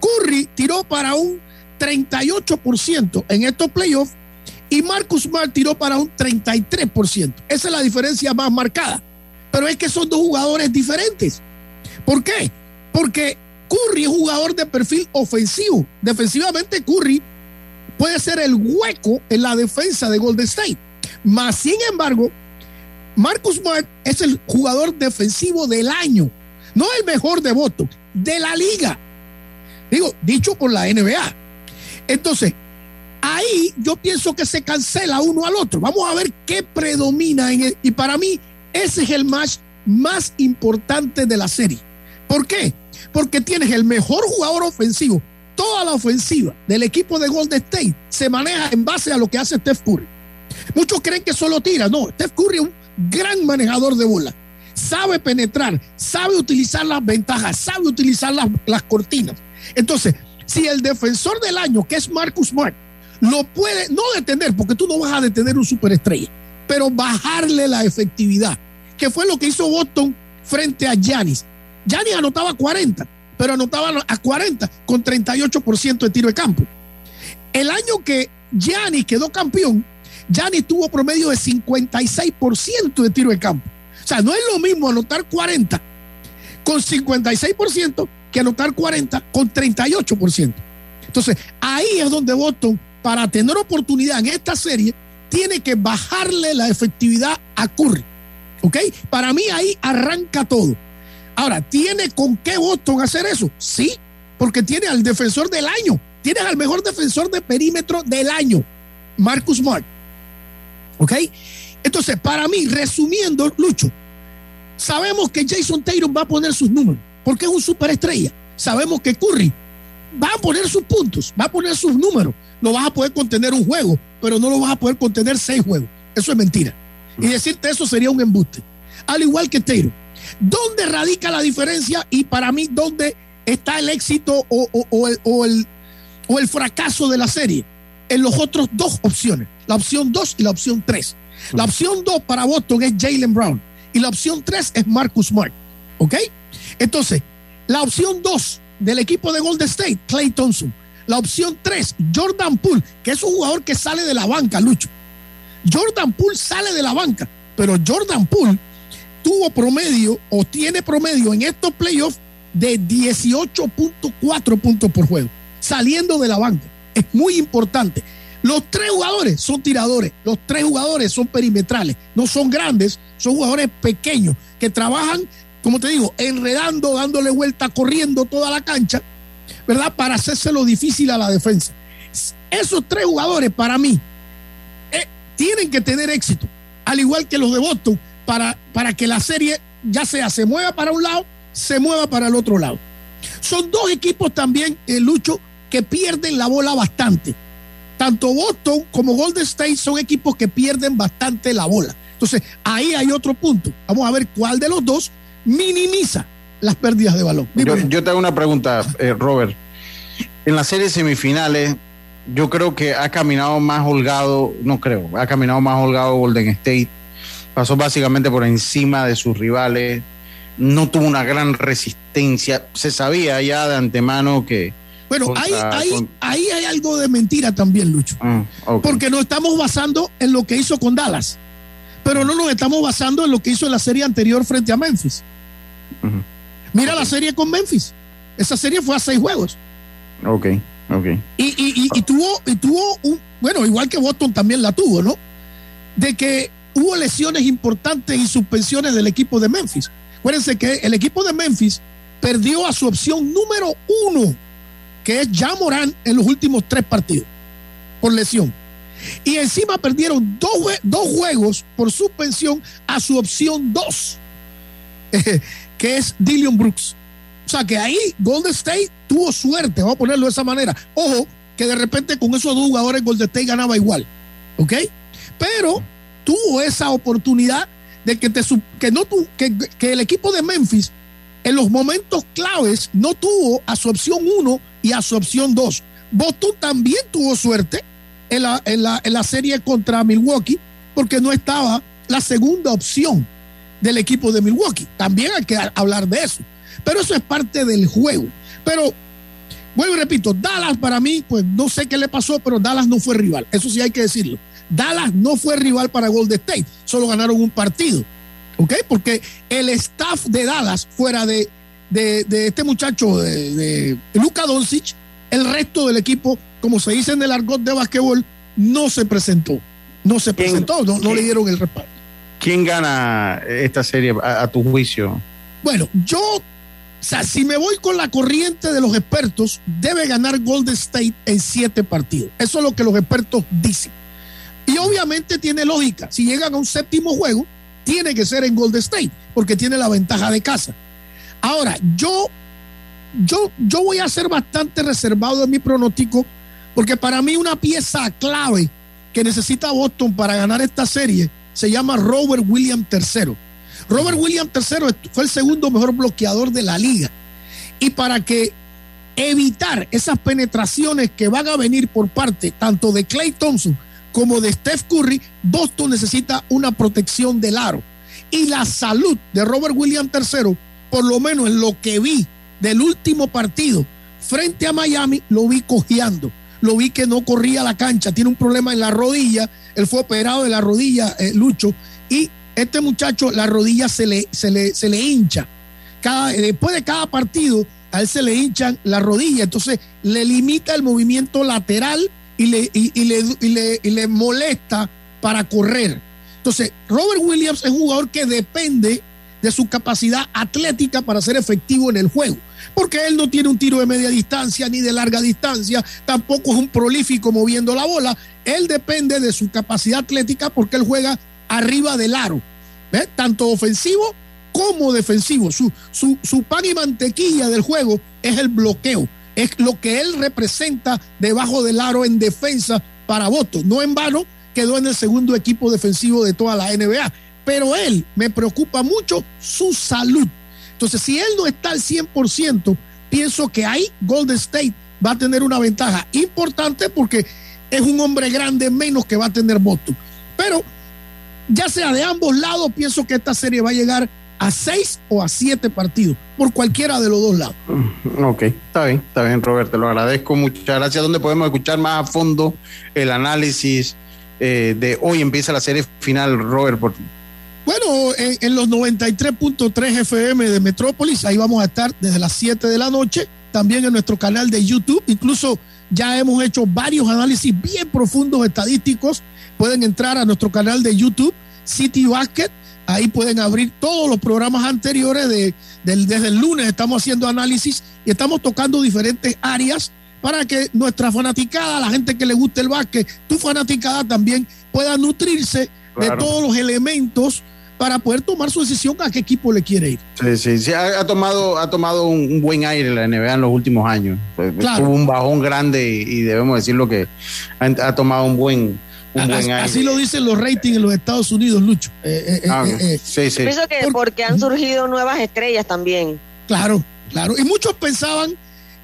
Curry tiró para un 38% en estos playoffs y Marcus Smart tiró para un 33%. Esa es la diferencia más marcada. Pero es que son dos jugadores diferentes. ¿Por qué? Porque Curry es jugador de perfil ofensivo. Defensivamente, Curry puede ser el hueco en la defensa de Golden State. Más sin embargo, Marcus Smart es el jugador defensivo del año. No el mejor de voto, de la liga. Digo, dicho por la NBA. Entonces, ahí yo pienso que se cancela uno al otro. Vamos a ver qué predomina en y para mí ese es el match más importante de la serie. ¿Por qué? Porque tienes el mejor jugador ofensivo. Toda la ofensiva del equipo de Golden State se maneja en base a lo que hace Steph Curry. Muchos creen que solo tira. No, Steph Curry es un gran manejador de bola. Sabe penetrar, sabe utilizar las ventajas, sabe utilizar las, las cortinas. Entonces, si el defensor del año, que es Marcus Smart, lo puede no detener, porque tú no vas a detener un superestrella, pero bajarle la efectividad, que fue lo que hizo Boston frente a Giannis. Giannis anotaba 40, pero anotaba a 40 con 38% de tiro de campo. El año que Giannis quedó campeón, Giannis tuvo promedio de 56% de tiro de campo. O sea, no es lo mismo anotar 40 con 56% que anotar 40 con 38%. Entonces, ahí es donde Boston, para tener oportunidad en esta serie, tiene que bajarle la efectividad a Curry. ¿Ok? Para mí ahí arranca todo. Ahora, ¿tiene con qué Boston hacer eso? Sí, porque tiene al defensor del año. Tienes al mejor defensor de perímetro del año, Marcus Smart. ¿Ok? Entonces, para mí, resumiendo, Lucho, sabemos que Jason Taylor va a poner sus números, porque es un superestrella. Sabemos que Curry va a poner sus puntos, va a poner sus números. Lo vas a poder contener un juego, pero no lo vas a poder contener seis juegos. Eso es mentira. Y decirte eso sería un embuste. Al igual que Taylor. ¿Dónde radica la diferencia? Y para mí, ¿dónde está el éxito o, o- o el, o el- o el fracaso de la serie? En los otros dos opciones. La opción 2 y la opción 3. La opción 2 para Boston es Jalen Brown. Y la opción 3 es Marcus Smart. ¿Ok? Entonces, la opción 2 del equipo de Golden State, Clay Thompson. La opción 3, Jordan Poole, que es un jugador que sale de la banca, Lucho. Jordan Poole sale de la banca, pero Jordan Poole tuvo promedio o tiene promedio en estos playoffs de 18.4 puntos por juego, saliendo de la banca. Es muy importante. Los tres jugadores son tiradores, los tres jugadores son perimetrales, no son grandes, son jugadores pequeños que trabajan, como te digo, enredando, dándole vuelta, corriendo toda la cancha, ¿verdad? Para hacérselo difícil a la defensa. Esos tres jugadores, para mí, eh, tienen que tener éxito, al igual que los de Boston, para, para que la serie ya sea se mueva para un lado, se mueva para el otro lado. Son dos equipos también, eh, Lucho, que pierden la bola bastante. Tanto Boston como Golden State son equipos que pierden bastante la bola. Entonces, ahí hay otro punto. Vamos a ver cuál de los dos minimiza las pérdidas de balón. Yo, yo te hago una pregunta, eh, Robert. En las series semifinales, yo creo que ha caminado más holgado, no creo, ha caminado más holgado Golden State. Pasó básicamente por encima de sus rivales. No tuvo una gran resistencia. Se sabía ya de antemano que. Bueno, contra- ahí, ahí, hay algo de mentira también, Lucho. Ah. Porque nos estamos basando en lo que hizo con Dallas. Pero no nos estamos basando en lo que hizo en la serie anterior frente a Memphis. Mira la serie con Memphis. Esa serie fue a seis juegos. Ok, ok. Y, y- y- y tuvo, y tuvo un, bueno, igual que Boston también la tuvo, ¿no? De que hubo lesiones importantes y suspensiones del equipo de Memphis. Acuérdense que el equipo de Memphis perdió a su opción número uno, que es Ja Morán, en los últimos tres partidos, por lesión. Y encima perdieron dos, dos juegos por suspensión a su opción dos, [laughs] que es Dillion Brooks. O sea que ahí Golden State tuvo suerte, vamos a ponerlo de esa manera. Ojo, que de repente con esos dos jugadores Golden State ganaba igual. ¿Ok? Pero tuvo esa oportunidad de que, te, que, no tu- que, que el equipo de Memphis en los momentos claves no tuvo a su opción 1 y a su opción 2. Boston también tuvo suerte en la, en, la, en la serie contra Milwaukee porque no estaba la segunda opción del equipo de Milwaukee. También hay que hablar de eso. Pero eso es parte del juego. Pero, vuelvo y repito, Dallas para mí, pues no sé qué le pasó, pero Dallas no fue rival. Eso sí hay que decirlo. Dallas no fue rival para Golden State. Solo ganaron un partido. ¿Ok? Porque el staff de Dallas, fuera de, de, de este muchacho, de, de Luka Doncic, el resto del equipo, como se dice en el argot de basquetbol, no se presentó. No se presentó, no, no le dieron el respaldo. ¿Quién gana esta serie a, a tu juicio? Bueno, yo, o sea, si me voy con la corriente de los expertos, debe ganar Golden State en siete partidos. Eso es lo que los expertos dicen. Y obviamente tiene lógica. Si llegan a un séptimo juego, tiene que ser en Golden State, porque tiene la ventaja de casa. Ahora, yo, yo, yo voy a ser bastante reservado en mi pronóstico, porque para mí una pieza clave que necesita Boston para ganar esta serie se llama Robert Williams III. Robert Williams III fue el segundo mejor bloqueador de la liga. Y para que evitar esas penetraciones que van a venir por parte tanto de Clay Thompson como de Steph Curry, Boston necesita una protección del aro. Y la salud de Robert Williams III, por lo menos en lo que vi del último partido frente a Miami, lo vi cojeando. Lo vi que no corría la cancha, tiene un problema en la rodilla. Él fue operado de la rodilla, eh, Lucho. Y este muchacho, la rodilla se le, se le, se le hincha. Cada, después de cada partido, a él se le hinchan la rodilla. Entonces, le limita el movimiento lateral y le, y le, y le, y le molesta para correr. Entonces, Robert Williams es un jugador que depende de su capacidad atlética para ser efectivo en el juego. Porque él no tiene un tiro de media distancia ni de larga distancia, tampoco es un prolífico moviendo la bola. Él depende de su capacidad atlética porque él juega arriba del aro, ¿ves? tanto ofensivo como defensivo. Su, su, su pan y mantequilla del juego es el bloqueo, es lo que él representa debajo del aro en defensa para votos. No en vano quedó en el segundo equipo defensivo de toda la NBA. Pero él me preocupa mucho su salud. Entonces, si él no está al 100%, pienso que ahí Golden State va a tener una ventaja importante porque es un hombre grande menos que va a tener votos. Pero ya sea de ambos lados, pienso que esta serie va a llegar a seis o a siete partidos, por cualquiera de los dos lados. Ok, está bien, está bien, Robert, te lo agradezco. Muchas gracias. ¿Dónde podemos escuchar más a fondo el análisis eh, de hoy? Empieza la serie final, Robert. Por... Bueno, en, en los 93.3 FM de Metrópolis, ahí vamos a estar desde las 7 de la noche, también en nuestro canal de YouTube. Incluso ya hemos hecho varios análisis bien profundos estadísticos. Pueden entrar a nuestro canal de YouTube, City Basket. Ahí pueden abrir todos los programas anteriores. De, desde el lunes estamos haciendo análisis y estamos tocando diferentes áreas para que nuestra fanaticada, la gente que le guste el básquet, tu fanaticada también pueda nutrirse de todos los elementos para poder tomar su decisión a qué equipo le quiere ir. Sí, sí, sí, ha, ha tomado, ha tomado un, un buen aire la NBA en los últimos años. Eh, Claro. Tuvo un bajón grande y, y debemos decirlo que ha, ha tomado un buen, un buen Así, aire. así lo dicen los ratings en los Estados Unidos, Lucho. Eh, eh, Ah, eh, eh, sí, sí. Pienso que porque han surgido nuevas estrellas también. Claro, claro. Y muchos pensaban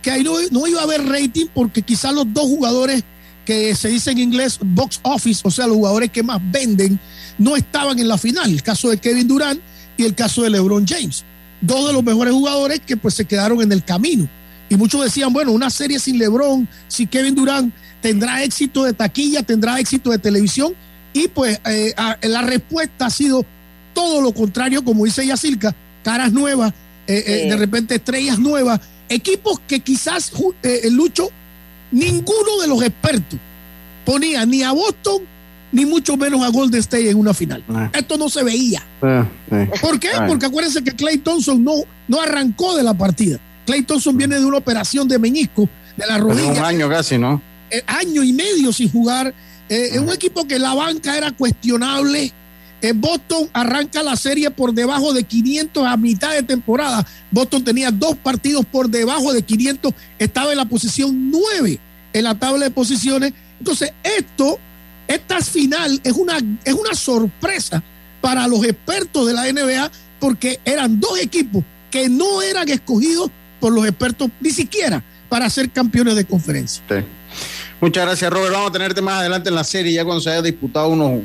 que ahí no, no iba a haber rating porque quizás los dos jugadores que se dice en inglés box office, o sea, los jugadores que más venden, no estaban en la final. El caso de Kevin Durant y el caso de LeBron James. Dos de los mejores jugadores que pues se quedaron en el camino. Y muchos decían, bueno, una serie sin LeBron, si Kevin Durant tendrá éxito de taquilla, tendrá éxito de televisión. Y pues eh, a- la respuesta ha sido todo lo contrario, como dice Yacirca, caras nuevas, eh, eh, de repente estrellas nuevas, equipos que quizás Lucho, ninguno de los expertos ponía ni a Boston ni mucho menos a Golden State en una final. Ah. Esto no se veía. Eh, sí. ¿Por qué? Porque acuérdense que Clay Thompson no, no arrancó de la partida. Clay Thompson viene de una operación de meñisco de la Hace rodilla un año casi, ¿no? eh, año y medio sin jugar. Eh, Es un equipo que la banca era cuestionable. Eh, Boston arranca la serie por debajo de 500 a mitad de temporada. Boston tenía dos partidos por debajo de 500. Estaba en la posición 9 en la tabla de posiciones. Entonces, esto, esta final es una, es una sorpresa para los expertos de la NBA porque eran dos equipos que no eran escogidos por los expertos ni siquiera para ser campeones de conferencia. Muchas gracias, Robert. Vamos a tenerte más adelante en la serie, ya cuando se haya disputado unos,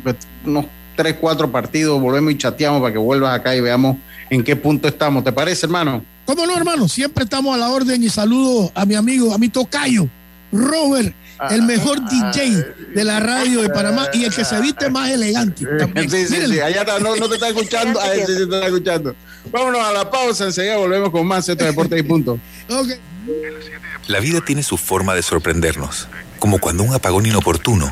unos 3, 4 partidos, volvemos y chateamos para que vuelvas acá y veamos en qué punto estamos. ¿Te parece, hermano? ¿Cómo no, hermano? Siempre estamos a la orden y saludo a mi amigo, a mi tocayo, Robert, el mejor DJ de la radio de Panamá y el que se viste más elegante. también. Sí, sí, Mírenlo. sí. Allá está, no, no te está [laughs] escuchando. Ah, sí, sí, te está escuchando. Vámonos a la pausa, enseguida volvemos con más Esto Deportes y Punto. [laughs] La vida tiene su forma de sorprendernos, como cuando un apagón inoportuno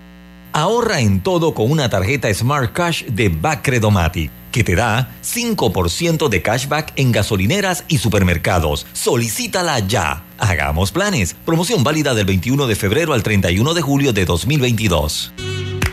Ahorra en todo con una tarjeta Smart Cash de Bacredomatic, que te da 5% de cashback en gasolineras y supermercados. Solicítala ya. Hagamos planes. Promoción válida del 21 de febrero al 31 de julio de 2022.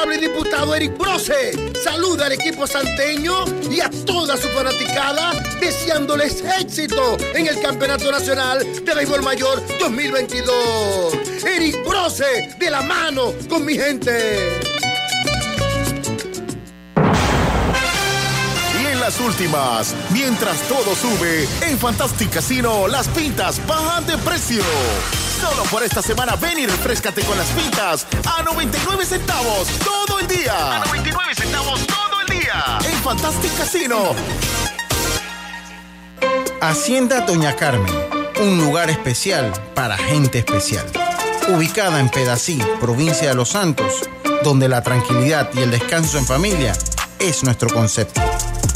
Honorable diputado Eric Brose. Saluda al equipo santeño y a toda su fanaticada, deseándoles éxito en el Campeonato Nacional de Béisbol Mayor 2022. Eric Brose, de la mano con mi gente. Las últimas, mientras todo sube, en Fantastic Casino las pintas bajan de precio. Solo por esta semana ven y refrescate con las pintas a 99 centavos todo el día. A 99 centavos todo el día. En Fantastic Casino. Hacienda Doña Carmen, un lugar especial para gente especial. Ubicada en Pedací, provincia de Los Santos, donde la tranquilidad y el descanso en familia es nuestro concepto.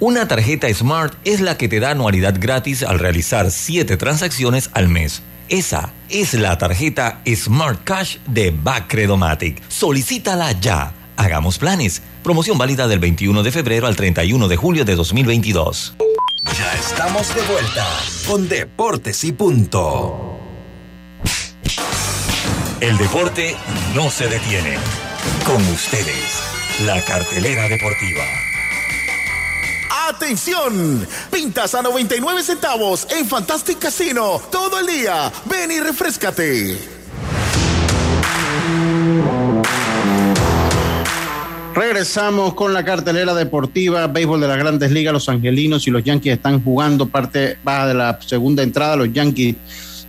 Una tarjeta Smart es la que te da anualidad gratis al realizar 7 transacciones al mes. Esa es la tarjeta Smart Cash de Bacredomatic. Solicítala ya. Hagamos planes. Promoción válida del 21 de febrero al 31 de julio de 2022. Ya estamos de vuelta con Deportes y Punto. El deporte no se detiene. Con ustedes, la cartelera deportiva. ¡Atención! Pintas a 99 centavos en Fantastic Casino todo el día. Ven y refrescate. Regresamos con la cartelera deportiva, béisbol de las grandes ligas, los angelinos y los yankees están jugando parte baja de la segunda entrada, los yankees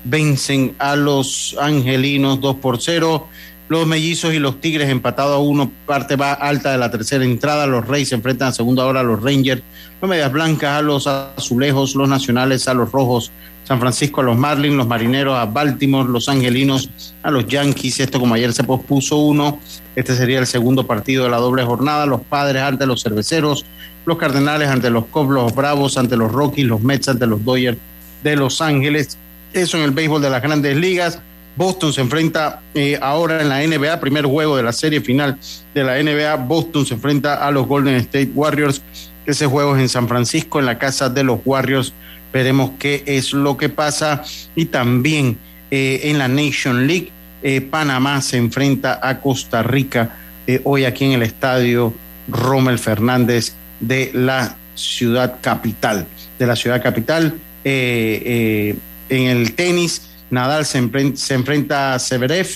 vencen a los angelinos 2 por 0. Los mellizos y los tigres empatados a uno, parte va alta de la tercera entrada. Los Reyes se enfrentan a segunda hora a los Rangers. Los medias blancas a los azulejos, los nacionales a los rojos. San Francisco a los Marlins, los marineros a Baltimore, los angelinos a los Yankees. Esto como ayer se pospuso uno. Este sería el segundo partido de la doble jornada. Los padres ante los cerveceros, los cardenales ante los Cubs, los Bravos ante los Rockies, los Mets ante los Dodgers de Los Ángeles. Eso en el béisbol de las grandes ligas. Boston se enfrenta eh, ahora en la NBA, primer juego de la serie final de la NBA. Boston se enfrenta a los Golden State Warriors. Ese juego es en San Francisco, en la casa de los Warriors. Veremos qué es lo que pasa. Y también eh, en la Nation League, eh, Panamá se enfrenta a Costa Rica hoy aquí en el estadio Rommel Fernández de la ciudad capital. De la ciudad capital. En el tenis, Nadal se, enfrenta, se enfrenta a Severev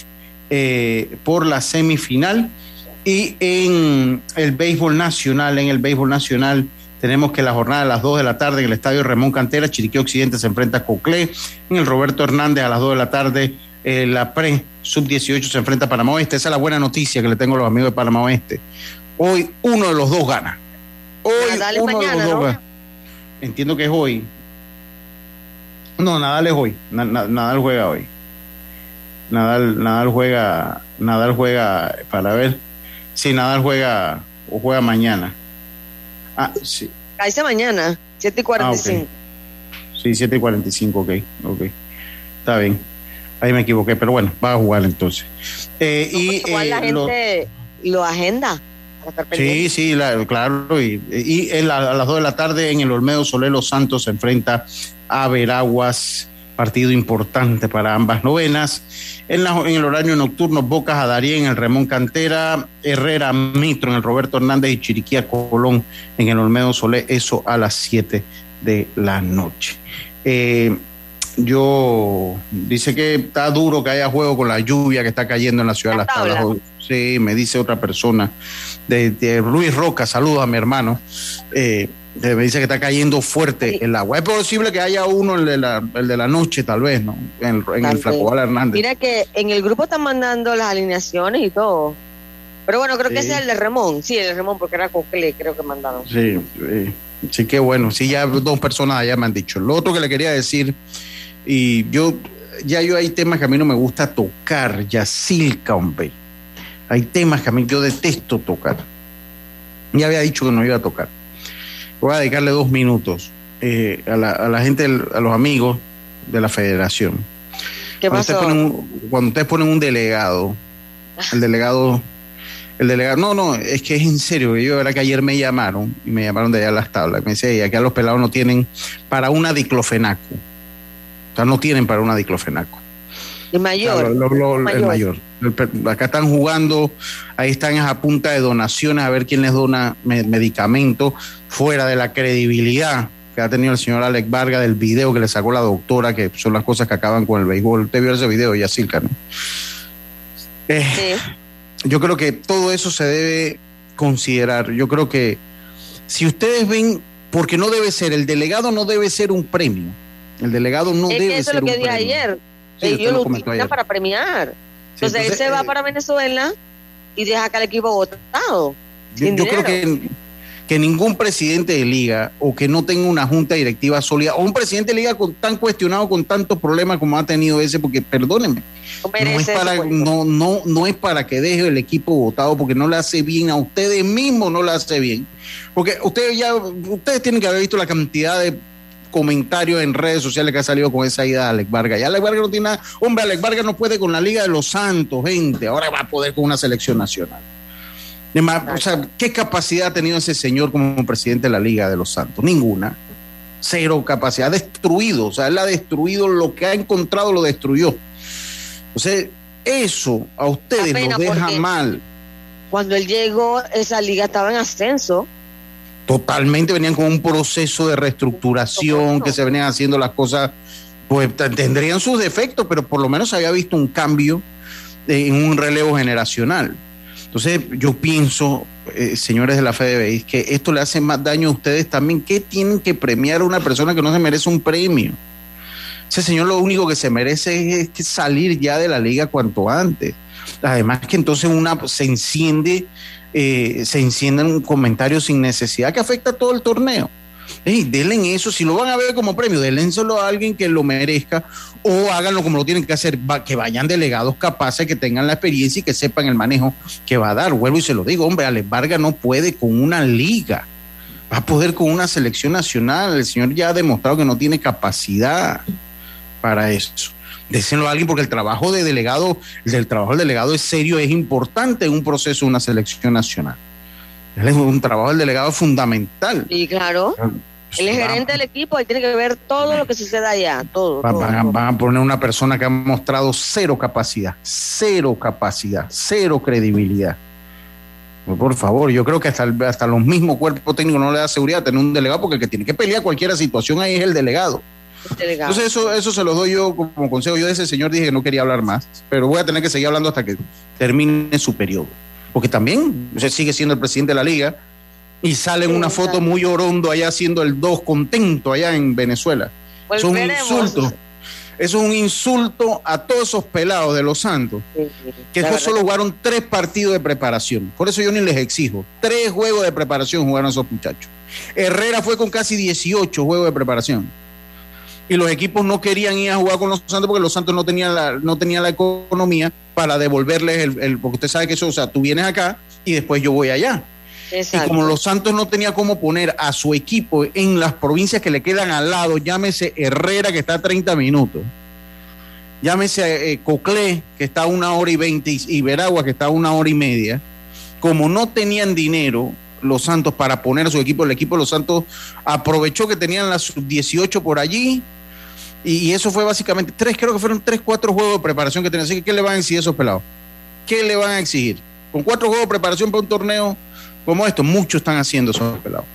eh, por la semifinal. Y en el béisbol nacional, en el béisbol nacional, tenemos que la jornada a las 2 de la tarde en el estadio Ramón Cantera, Chiriquí Occidente se enfrenta a Coclé. En el Roberto Hernández a las 2 de la tarde, eh, la pre sub-18 se enfrenta a Panamá Oeste. Esa es la buena noticia que le tengo a los amigos de Panamá Oeste. Hoy uno de los dos gana. Hoy es uno de los dos ¿no? gana. Entiendo que es hoy. No, Nadal es hoy. Na- na- Nadal juega hoy. Nadal, Nadal juega, Nadal juega para ver si Nadal juega o juega mañana. Ah, sí, Caíse mañana, 7 y 45. sí, 7 y 45, ok, ok. Está bien. Ahí me equivoqué, pero bueno, va a jugar entonces. Eh, y Igual la eh, lo- gente lo agenda. Estar. Sí, sí, la- claro. Y, y en la- a las 2 de la tarde en el Olmedo Soler Los Santos se enfrenta a Veraguas, partido importante para ambas novenas. En, la- en el horario nocturno, Bocas a Darien, en el Ramón Cantera, Herrera Mitro en el Roberto Hernández y Chiriquía Colón en el Olmedo Soler, eso a las 7 de la noche. Eh, yo dice que está duro que haya juego con la lluvia que está cayendo en la ciudad de La las tablas. tabla. Sí, me dice otra persona de, de Luis Roca, saludos a mi hermano. Eh, me dice que está cayendo fuerte el agua. Es posible que haya uno, el de la, el de la noche, tal vez, ¿no? En, el- en. Flacobal Hernández. Mira que en el grupo están mandando las alineaciones y todo. Pero bueno, creo que ese es el de Remón. Sí, el de Remón, porque era Cocle, creo que mandaron. Sí, sí, sí, qué bueno. Sí, ya dos personas allá me han dicho. Lo otro que le quería decir, y yo, ya yo hay temas que a mí no me gusta tocar, Yacilca, hombre. Hay temas que a mí yo detesto tocar. Ya había dicho que no iba a tocar. voy a dedicarle dos minutos eh, a, la, a la gente, a los amigos de la federación. ¿Qué Cuando ustedes pasó? ponen un- cuando ustedes ponen un delegado, el delegado, el delegado, no, no, es que es en serio, yo verdad que ayer me llamaron y me llamaron de allá a las tablas, me dice, "Ey, acá los pelados no tienen para una diclofenaco, o sea, no tienen para una diclofenaco. El mayor. Claro, lo- lo- el mayor. El Acá están jugando, ahí están a punta de donaciones a ver quién les dona me- medicamento fuera de la credibilidad que ha tenido el señor Alex Vargas del video que le sacó la doctora, que son las cosas que acaban con el béisbol. Usted vio ese video, Yacirca, ¿no? Eh, Yo creo que todo eso se debe considerar. Yo creo que si ustedes ven, porque no debe ser, el delegado no debe ser un premio. El delegado no es debe que eso es ser lo que un dije premio. ayer. Sí, ellos lo lo utilizan ayer. para premiar. Entonces, él se va eh, para Venezuela y deja acá al equipo votado. Yo, creo que, que ningún presidente de liga o que no tenga una junta directiva sólida o un presidente de liga con, tan cuestionado con tantos problemas como ha tenido ese, porque perdónenme, No no es, para, no, no, no es para que deje el equipo votado porque no le hace bien a ustedes mismos, no le hace bien. Porque ustedes ya, ustedes tienen que haber visto la cantidad de comentarios en redes sociales que ha salido con esa ida de Alex Vargas. Ya Alex Vargas no tiene nada. Hombre, Alex Vargas no puede con la Liga de los Santos, gente. Ahora va a poder con una selección nacional. Además, o sea, ¿qué capacidad ha tenido ese señor como presidente de la Liga de los Santos? Ninguna. Cero capacidad. Ha destruido. O sea, él ha destruido lo que ha encontrado, lo destruyó. Sea, eso a ustedes los deja mal. Cuando él llegó, esa liga estaba en ascenso. Totalmente venían con un proceso de reestructuración, que se venían haciendo las cosas, pues tendrían sus defectos, pero por lo menos se había visto un cambio eh, en un relevo generacional. Entonces, yo pienso, eh, señores de la FDB, que esto le hace más daño a ustedes también. ¿Qué tienen que premiar a una persona que no se merece un premio? Ese señor lo único que se merece es salir ya de la liga cuanto antes. Además que entonces una se enciende, eh, se encienden un comentario sin necesidad que afecta a todo el torneo. Ey, denle eso, si lo van a ver como premio, dénselo a alguien que lo merezca o háganlo como lo tienen que hacer, que vayan delegados capaces, que tengan la experiencia y que sepan el manejo que va a dar. Vuelvo y se lo digo, hombre, Alex Vargas no puede con una liga, va a poder con una selección nacional. El señor ya ha demostrado que no tiene capacidad para eso. Déselo a alguien porque el trabajo de delegado, el trabajo del delegado es serio, es importante en un proceso de una selección nacional. Él es un trabajo del delegado fundamental. Y claro, él es gerente del equipo y tiene que ver todo lo que sucede allá. Todo. Va- todo, Van, a- todo. van a poner una persona que ha mostrado cero capacidad, cero capacidad, cero credibilidad. Pues, Por favor, yo creo que hasta, el- hasta los mismos cuerpos técnicos no le da seguridad tener un delegado porque el que tiene que pelear cualquier situación ahí es el delegado. Delegado. Entonces eso, eso se los doy yo como consejo. Yo de ese señor dije que no quería hablar más, pero voy a tener que seguir hablando hasta que termine su periodo. Porque también usted sigue siendo el presidente de la liga y sale en una foto muy orondo allá haciendo el 2 contento allá en Venezuela. Eso es un insulto. Es un insulto a todos esos pelados de los Santos, que La después verdad solo jugaron tres partidos de preparación. Por eso yo ni les exijo. Tres juegos de preparación jugaron esos muchachos. Herrera fue con casi 18 juegos de preparación. Y los equipos no querían ir a jugar con los Santos porque los Santos no tenían la, no tenían la economía para devolverles el, el- Porque usted sabe que eso, o sea, tú vienes acá y después yo voy allá. Exacto. Y como los Santos no tenía cómo poner a su equipo en las provincias que le quedan al lado, llámese Herrera, que está a 30 minutos, llámese eh, Coclé, que está a una hora y 20, y, Veragua, que está a una hora y media, como no tenían dinero los Santos para poner a su equipo, el equipo de los Santos aprovechó que tenían la sub-18 por allí. Y, y eso fue básicamente tres, creo que fueron tres, cuatro juegos de preparación que tenían. Así que, ¿qué le van a exigir a esos pelados? ¿Qué le van a exigir? Con cuatro juegos de preparación para un torneo como esto, muchos están haciendo esos pelados.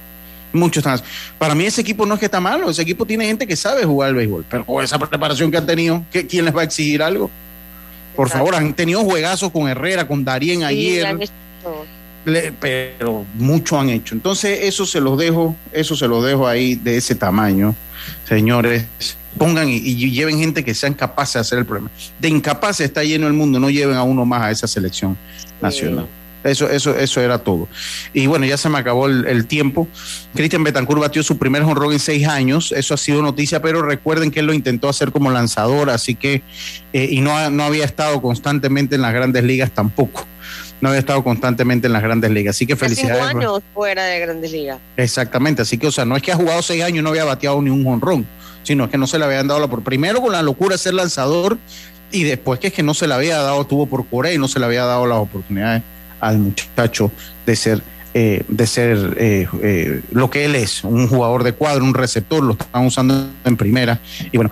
Muchos están haciendo. Para mí ese equipo no es que está malo, ese equipo tiene gente que sabe jugar al béisbol, pero con esa preparación que han tenido, ¿qué- ¿quién les va a exigir algo? Por favor, han tenido juegazos con Herrera, con Darien Sí, ayer, le- pero mucho han hecho. Entonces, eso se los dejo, eso se los dejo ahí de ese tamaño, señores. Pongan y, y lleven gente que sean capaces de hacer el problema. De incapaces está lleno el mundo, no lleven a uno más a esa selección nacional. Eso, eso, eso era todo. Y bueno, ya se me acabó el, el tiempo. Cristian Betancourt batió su primer honrón en seis años. Eso ha sido noticia, pero recuerden que él lo intentó hacer como lanzador, así que, eh, y no, no había estado constantemente en las grandes ligas tampoco. No había estado constantemente en las grandes ligas. Así que felicidades. cinco años fuera de Grandes Ligas. Exactamente, así que, o sea, no es que ha jugado seis años y no había bateado ni un honrón, sino que no se le habían dado la por primero con la locura de ser lanzador y después que es que no se le había dado, tuvo por Corea y no se le había dado las oportunidades al muchacho de ser, eh, de ser eh, eh, lo que él es, un jugador de cuadro, un receptor, lo están usando en primera y bueno,